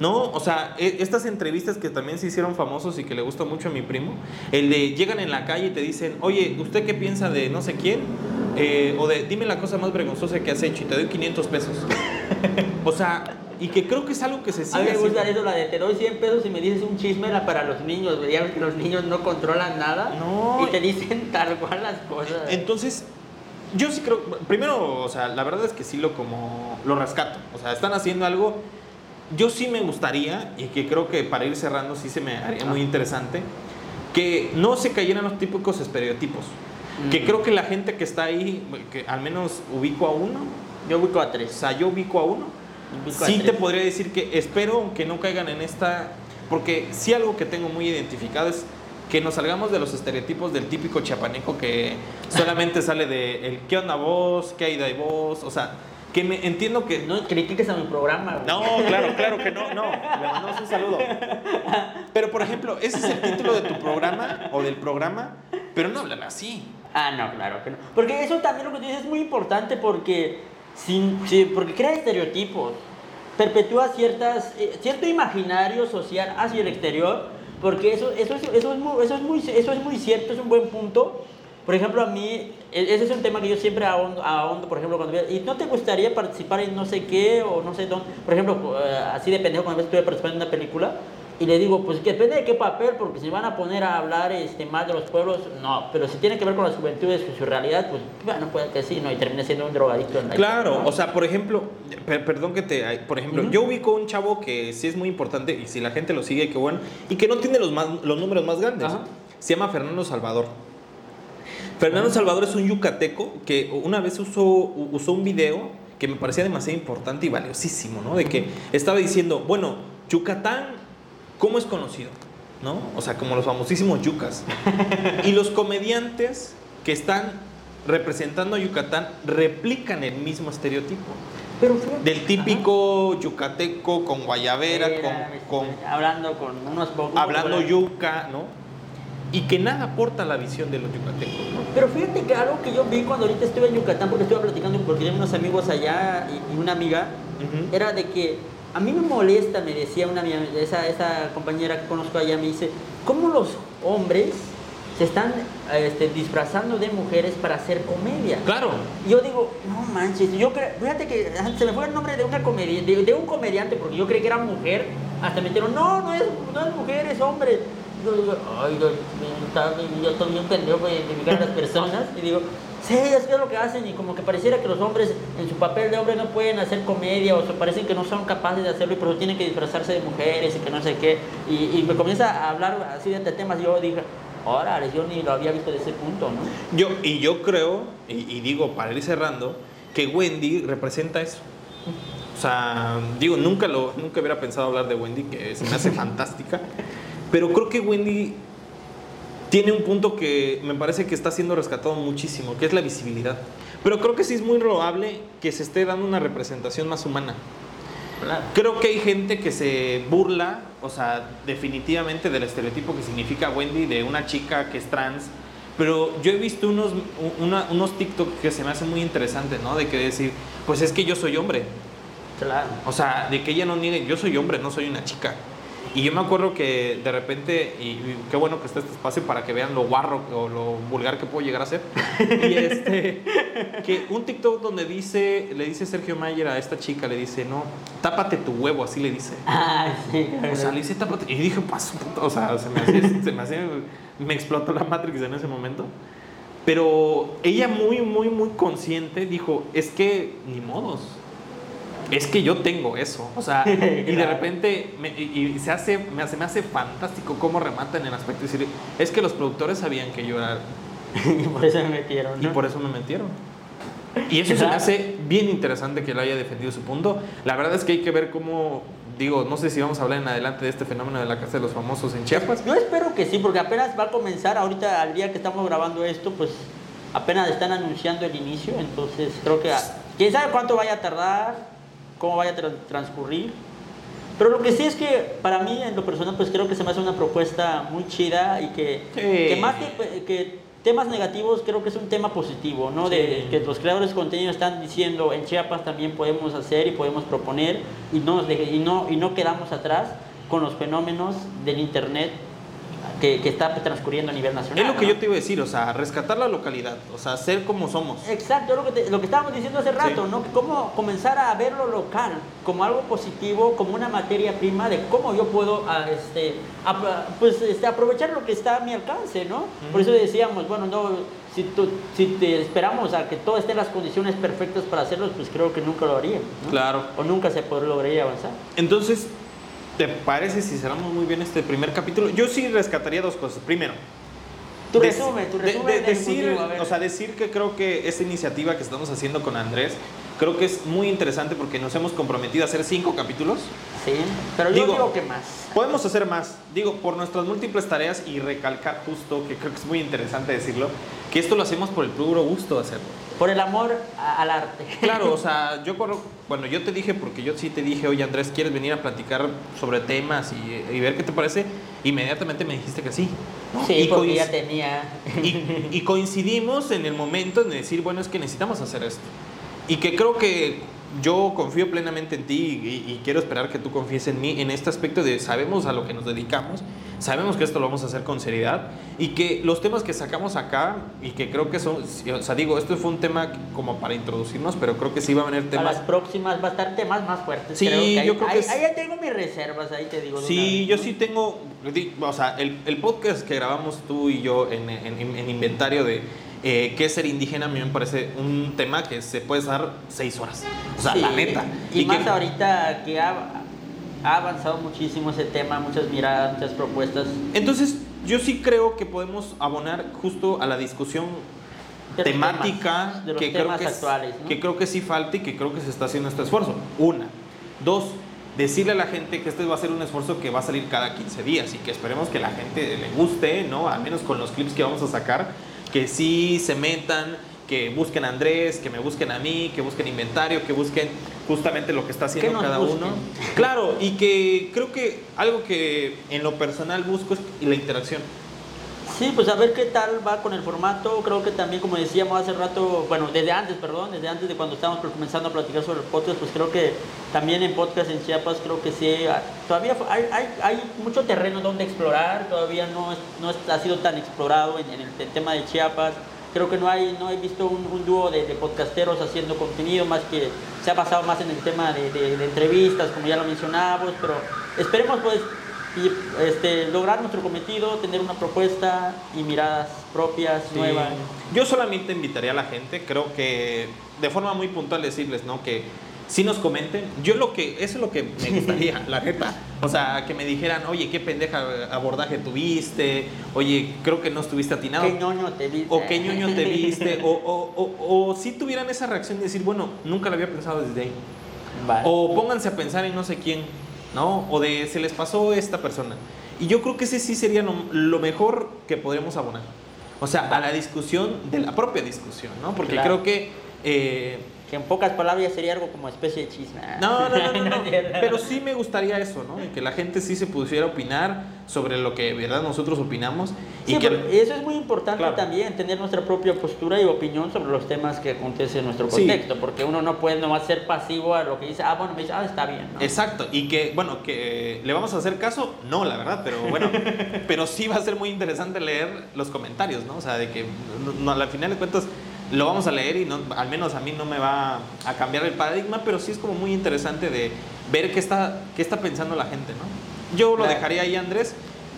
¿No? O sea, e- estas entrevistas que también se hicieron famosos y que le gusta mucho a mi primo, el de llegan en la calle y te dicen, oye, ¿usted qué piensa de no sé quién? Eh, o de dime la cosa más vergonzosa que has hecho y te doy 500 pesos. o sea, y que creo que es algo que se A sigue mí me gusta eso, la de te doy 100 pesos y me dices un chisme era para los niños, ves que los niños no controlan nada. No. Y te dicen tal cual las cosas. Entonces, yo sí creo, primero, o sea, la verdad es que sí lo como, lo rescato. O sea, están haciendo algo, yo sí me gustaría, y que creo que para ir cerrando sí se me haría muy interesante, que no se cayeran los típicos estereotipos. Que Mm. creo que la gente que está ahí, que al menos ubico a uno, Yo ubico a o tres. sea, yo ubico a uno, Ubico a sí te tres. podría decir que espero que no caigan en esta, porque sí algo que tengo muy identificado es que nos salgamos de los estereotipos del típico chapaneco que solamente sale de el qué onda vos, qué hay de vos, o sea, que me entiendo que No critiques a mi programa, güey. no, claro, claro que no, no. Le mandamos un saludo. Pero, por ejemplo, ese es el título de tu programa o del programa, pero no hablan así. Ah, no, claro que no. Porque eso también lo que tú dices es muy importante porque, sin, sí, porque crea estereotipos, perpetúa ciertas, eh, cierto imaginario social hacia el exterior, porque eso, eso, es, eso, es muy, eso, es muy, eso es muy cierto, es un buen punto. Por ejemplo, a mí, e- ese es un tema que yo siempre ahondo, ahondo, por ejemplo, cuando veo, ¿y no te gustaría participar en no sé qué o no sé dónde? Por ejemplo, eh, así de pendejo, cuando estuve participando en una película, y le digo, pues que depende de qué papel, porque si van a poner a hablar este, más de los pueblos, no. Pero si tiene que ver con las juventudes y su realidad, pues bueno, puede que sí, ¿no? Y termine siendo un drogadicto en la Claro, ¿no? o sea, por ejemplo, per- perdón que te, por ejemplo, Ujú. yo ubico un chavo que sí es muy importante y si la gente lo sigue, qué bueno, y que no tiene los, más, los números más grandes. Ajá. Se llama Fernando Salvador. Fernando Salvador es un yucateco que una vez usó, usó un video que me parecía demasiado importante y valiosísimo, ¿no? De que estaba diciendo, bueno, Yucatán, ¿cómo es conocido? ¿No? O sea, como los famosísimos yucas. y los comediantes que están representando a Yucatán replican el mismo estereotipo. Pero Del típico yucateco con guayabera, Era, con, con hablando con unos pocos. hablando yuca, ¿no? Y que nada aporta a la visión de los yucatecos, ¿no? Pero fíjate que algo que yo vi cuando ahorita estuve en Yucatán, porque estuve platicando, porque tengo unos amigos allá y, y una amiga, era de que a mí me molesta, me decía una esa, esa compañera que conozco allá, me dice, ¿cómo los hombres se están este, disfrazando de mujeres para hacer comedia? Claro. Y yo digo, no manches, yo creo, fíjate que se me fue el nombre de una comedia, de, de un comediante, porque yo creí que era mujer, hasta me dijeron, no, no es, no es mujer, es hombre. Yo digo, ay, está bien, yo estoy bien pendejo de identificar a las personas, y digo, sí, es que es lo que hacen, y como que pareciera que los hombres en su papel de hombre no pueden hacer comedia, o se parecen que no son capaces de hacerlo, y por eso tienen que disfrazarse de mujeres, y que no sé qué, y, y me comienza a hablar así de temas, yo dije, órale, yo ni lo había visto de ese punto, ¿no? Yo, y yo creo, y, y digo para ir cerrando, que Wendy representa eso. O sea, digo, nunca, lo, nunca hubiera pensado hablar de Wendy, que se me hace fantástica. Pero creo que Wendy tiene un punto que me parece que está siendo rescatado muchísimo, que es la visibilidad. Pero creo que sí es muy probable que se esté dando una representación más humana. Claro. Creo que hay gente que se burla, o sea, definitivamente del estereotipo que significa Wendy, de una chica que es trans. Pero yo he visto unos, una- unos TikTok que se me hacen muy interesantes, ¿no? De que decir, pues es que yo soy hombre. Claro. O sea, de que ella no niegue, yo soy hombre, no soy una chica. Y yo me acuerdo que de repente, y, y qué bueno que está este espacio para que vean lo guarro o lo vulgar que puedo llegar a ser. Y este, que un TikTok donde dice, le dice Sergio Mayer a esta chica, le dice, no, tápate tu huevo, así le dice. Ah, sí, O sea, le dice tápate. Y dije, paso, puta. O sea, se me hacía, se me hacía, me explotó la Matrix en ese momento. Pero ella muy, muy, muy consciente dijo, es que ni modos. Es que yo tengo eso. O sea, y de repente me- y, se hace, me hace, me hace fantástico cómo rematan el aspecto de decir, es que los productores sabían que yo era y por eso me metieron. y por eso me metieron. Y eso se me hace bien interesante que él haya defendido su punto. La verdad es que hay que ver cómo, digo, no sé si vamos a hablar en adelante de este fenómeno de la Casa de los Famosos en Chiapas. Yo espero que sí, porque apenas va a comenzar ahorita, al día que estamos grabando esto, pues apenas están anunciando el inicio, entonces creo que quién sabe cuánto vaya a tardar, cómo vaya a tra- transcurrir. Pero lo que sí es que para mí, en lo personal, pues creo que se me hace una propuesta muy chida y que, Sí. que más que, que temas negativos, creo que es un tema positivo, ¿no? De Sí. que los creadores de contenido están diciendo en Chiapas también podemos hacer y podemos proponer y no, y no, y no quedamos atrás con los fenómenos del Internet que, que está transcurriendo a nivel nacional. Es lo que ¿no? yo te iba a decir, o sea, rescatar la localidad, o sea, ser como somos. Exacto, lo que, te- lo que estábamos diciendo hace rato, Sí. ¿no? Cómo comenzar a ver lo local como algo positivo, como una materia prima de cómo yo puedo ah, este, ap- pues, este, aprovechar lo que está a mi alcance, ¿no? Por eso decíamos, bueno, no, si, tú- si te esperamos a que todo esté en las condiciones perfectas para hacerlo, pues creo que nunca lo haríamos, ¿no? Claro. O nunca se pod- lograría avanzar. Entonces, ¿te parece si cerramos muy bien este primer capítulo? Yo sí rescataría dos cosas. Primero, Tu resumen, tu de- resumen. de- del decir, o sea, decir que creo que esta iniciativa que estamos haciendo con Andrés, creo que es muy interesante porque nos hemos comprometido a hacer cinco capítulos. sí, pero yo digo- digo que más. Podemos hacer más, digo, por nuestras múltiples tareas y recalcar justo, que creo que es muy interesante decirlo, que esto lo hacemos por el puro gusto de hacerlo. Por el amor a- al arte. Claro, o sea, yo bueno, yo te dije, porque yo sí te dije, oye Andrés, ¿quieres venir a platicar sobre temas y, y ver qué te parece? Inmediatamente me dijiste que sí. ¿no? Sí, y, porque ya tenía. y- y coincidimos en el momento en decir, bueno, es que necesitamos hacer esto. Y que creo que yo confío plenamente en ti y, y quiero esperar que tú confíes en mí en este aspecto de sabemos a lo que nos dedicamos, sabemos que esto lo vamos a hacer con seriedad y que los temas que sacamos acá y que creo que son, o sea, digo, esto fue un tema como para introducirnos, pero creo que sí va a venir A temas las próximas va a estar temas más fuertes. Sí, creo que yo creo que ahí, es- ahí ya tengo mis reservas, ahí te digo. Sí, yo sí tengo, o sea, el, el podcast que grabamos tú y yo en, en- en inventario de eh, qué es ser indígena, a mí me parece un tema que se puede dar seis horas. O sea, Sí, la neta. Y, más que- ahorita que ha, ha avanzado muchísimo ese tema, muchas miradas, muchas propuestas. Entonces, yo sí creo que podemos abonar justo a la discusión de temática de que, creo que, es- actuales. ¿no? que creo que sí falta y que creo que se está haciendo este esfuerzo. Una. Dos, decirle a la gente que este va a ser un esfuerzo que va a salir cada 15 días y que esperemos que la gente le guste, ¿no? Al menos con los clips que vamos a sacar, que sí se metan, que busquen a Andrés, que me busquen a mí, que busquen inventario, que busquen justamente lo que está haciendo cada busquen. uno. Claro, y que creo que algo que en lo personal busco es la interacción. Sí, pues a ver qué tal va con el formato. Creo que también, como decíamos hace rato, bueno, desde antes, perdón, desde antes de cuando estábamos comenzando a platicar sobre el podcast, pues creo que también en podcast en Chiapas, creo que sí, ah, todavía hay, hay, mucho terreno donde explorar, todavía no, no ha sido tan explorado en, en el, tema de Chiapas. Creo que no hay no he visto un, dúo de, de podcasteros haciendo contenido, más que se ha basado más en el tema de, de- entrevistas, como ya lo mencionamos, pero esperemos pues y este, lograr nuestro cometido, tener una propuesta y miradas propias, Sí. nuevas. Yo solamente invitaría a la gente, creo que de forma muy puntual decirles, ¿no? Que si nos comenten, yo lo que, eso es lo que me gustaría, la neta. O sea, que me dijeran, oye, qué pendeja abordaje tuviste, oye, creo que no estuviste atinado. ¿Qué ñoño te viste? O qué ñoño te viste, o, o, o, o si tuvieran esa reacción de decir, bueno, nunca lo había pensado desde ahí. Vale. O pónganse a pensar en no sé quién, ¿no? O de se les pasó esta persona. Y yo creo que ese sí sería lo, lo mejor que podremos abonar. O sea, a la discusión de la propia discusión, ¿no? Porque Claro. creo que... eh, Que en pocas palabras sería algo como especie de chisme. no, no, no, no, no. Pero sí me gustaría eso, ¿no? Que la gente sí se pudiera opinar sobre lo que, ¿verdad? Nosotros opinamos. Y Sí, que... eso es muy importante también, tener nuestra propia postura y opinión sobre los temas que acontecen en nuestro contexto, porque uno no puede nomás ser pasivo a lo que dice, ah, bueno, me dice, ah, está bien. ¿no? Exacto, y que, bueno, que le vamos a hacer caso, no, la verdad, pero bueno, pero sí va a ser muy interesante leer los comentarios, ¿no? O sea, de que no, no, al final de cuentas lo vamos a leer y no, al menos a mí no me va a cambiar el paradigma, pero sí es como muy interesante de ver qué está, qué está pensando la gente, ¿no? Yo lo Claro. dejaría ahí, Andrés,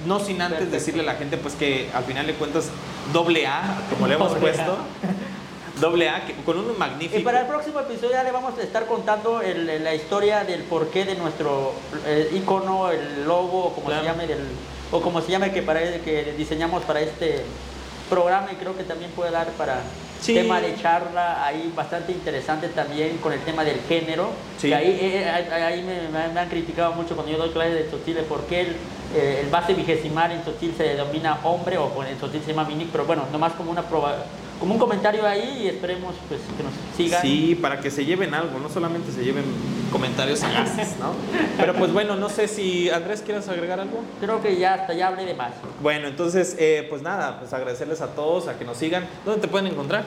no sin antes Perfecto. decirle a la gente, pues que al final de cuentas, doble A, como le hemos puesto, doble A, con un magnífico... Y para el próximo episodio ya le vamos a estar contando el- la historia del porqué de nuestro eh, icono, el logo, o como Claro. se llame, del, o como se llame que, para, que diseñamos para este programa y creo que también puede dar para Sí. tema de charla ahí bastante interesante también con el tema del género. Sí. Que ahí eh, ahí- ahí me, han criticado mucho cuando yo doy clases de Totil de por qué el, eh, el base vigesimal en Totil se denomina hombre o en Totil se llama mini, pero bueno, nomás como una proba, como un comentario ahí y esperemos pues que nos sigan. Sí, para que se lleven algo, no solamente se lleven comentarios sagaces, ¿no? Pero pues bueno, no sé si Andrés quieres agregar algo. Creo que ya hasta ya hablé de más. Bueno, entonces, eh, pues nada, pues agradecerles a todos, a que nos sigan. ¿Dónde te pueden encontrar?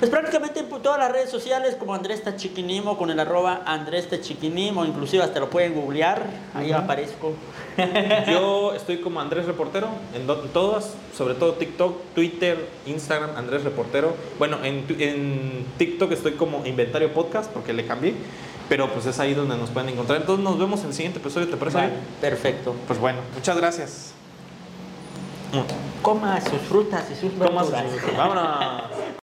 Pues prácticamente en todas las redes sociales como Andrés Tachiquinim o con el arroba Andrés Tachiquinim o inclusive hasta lo pueden googlear, ahí aparezco. Yo estoy como Andrés Reportero en, todas, sobre todo TikTok, Twitter, Instagram, Andrés Reportero. Bueno, en, en TikTok estoy como Inventario Podcast porque le cambié, pero pues es ahí donde nos pueden encontrar. Entonces nos vemos en el siguiente episodio, ¿te parece? Vale, bien? perfecto. Pues bueno, muchas gracias. Coma sus frutas y sus verduras. sus- Vámonos.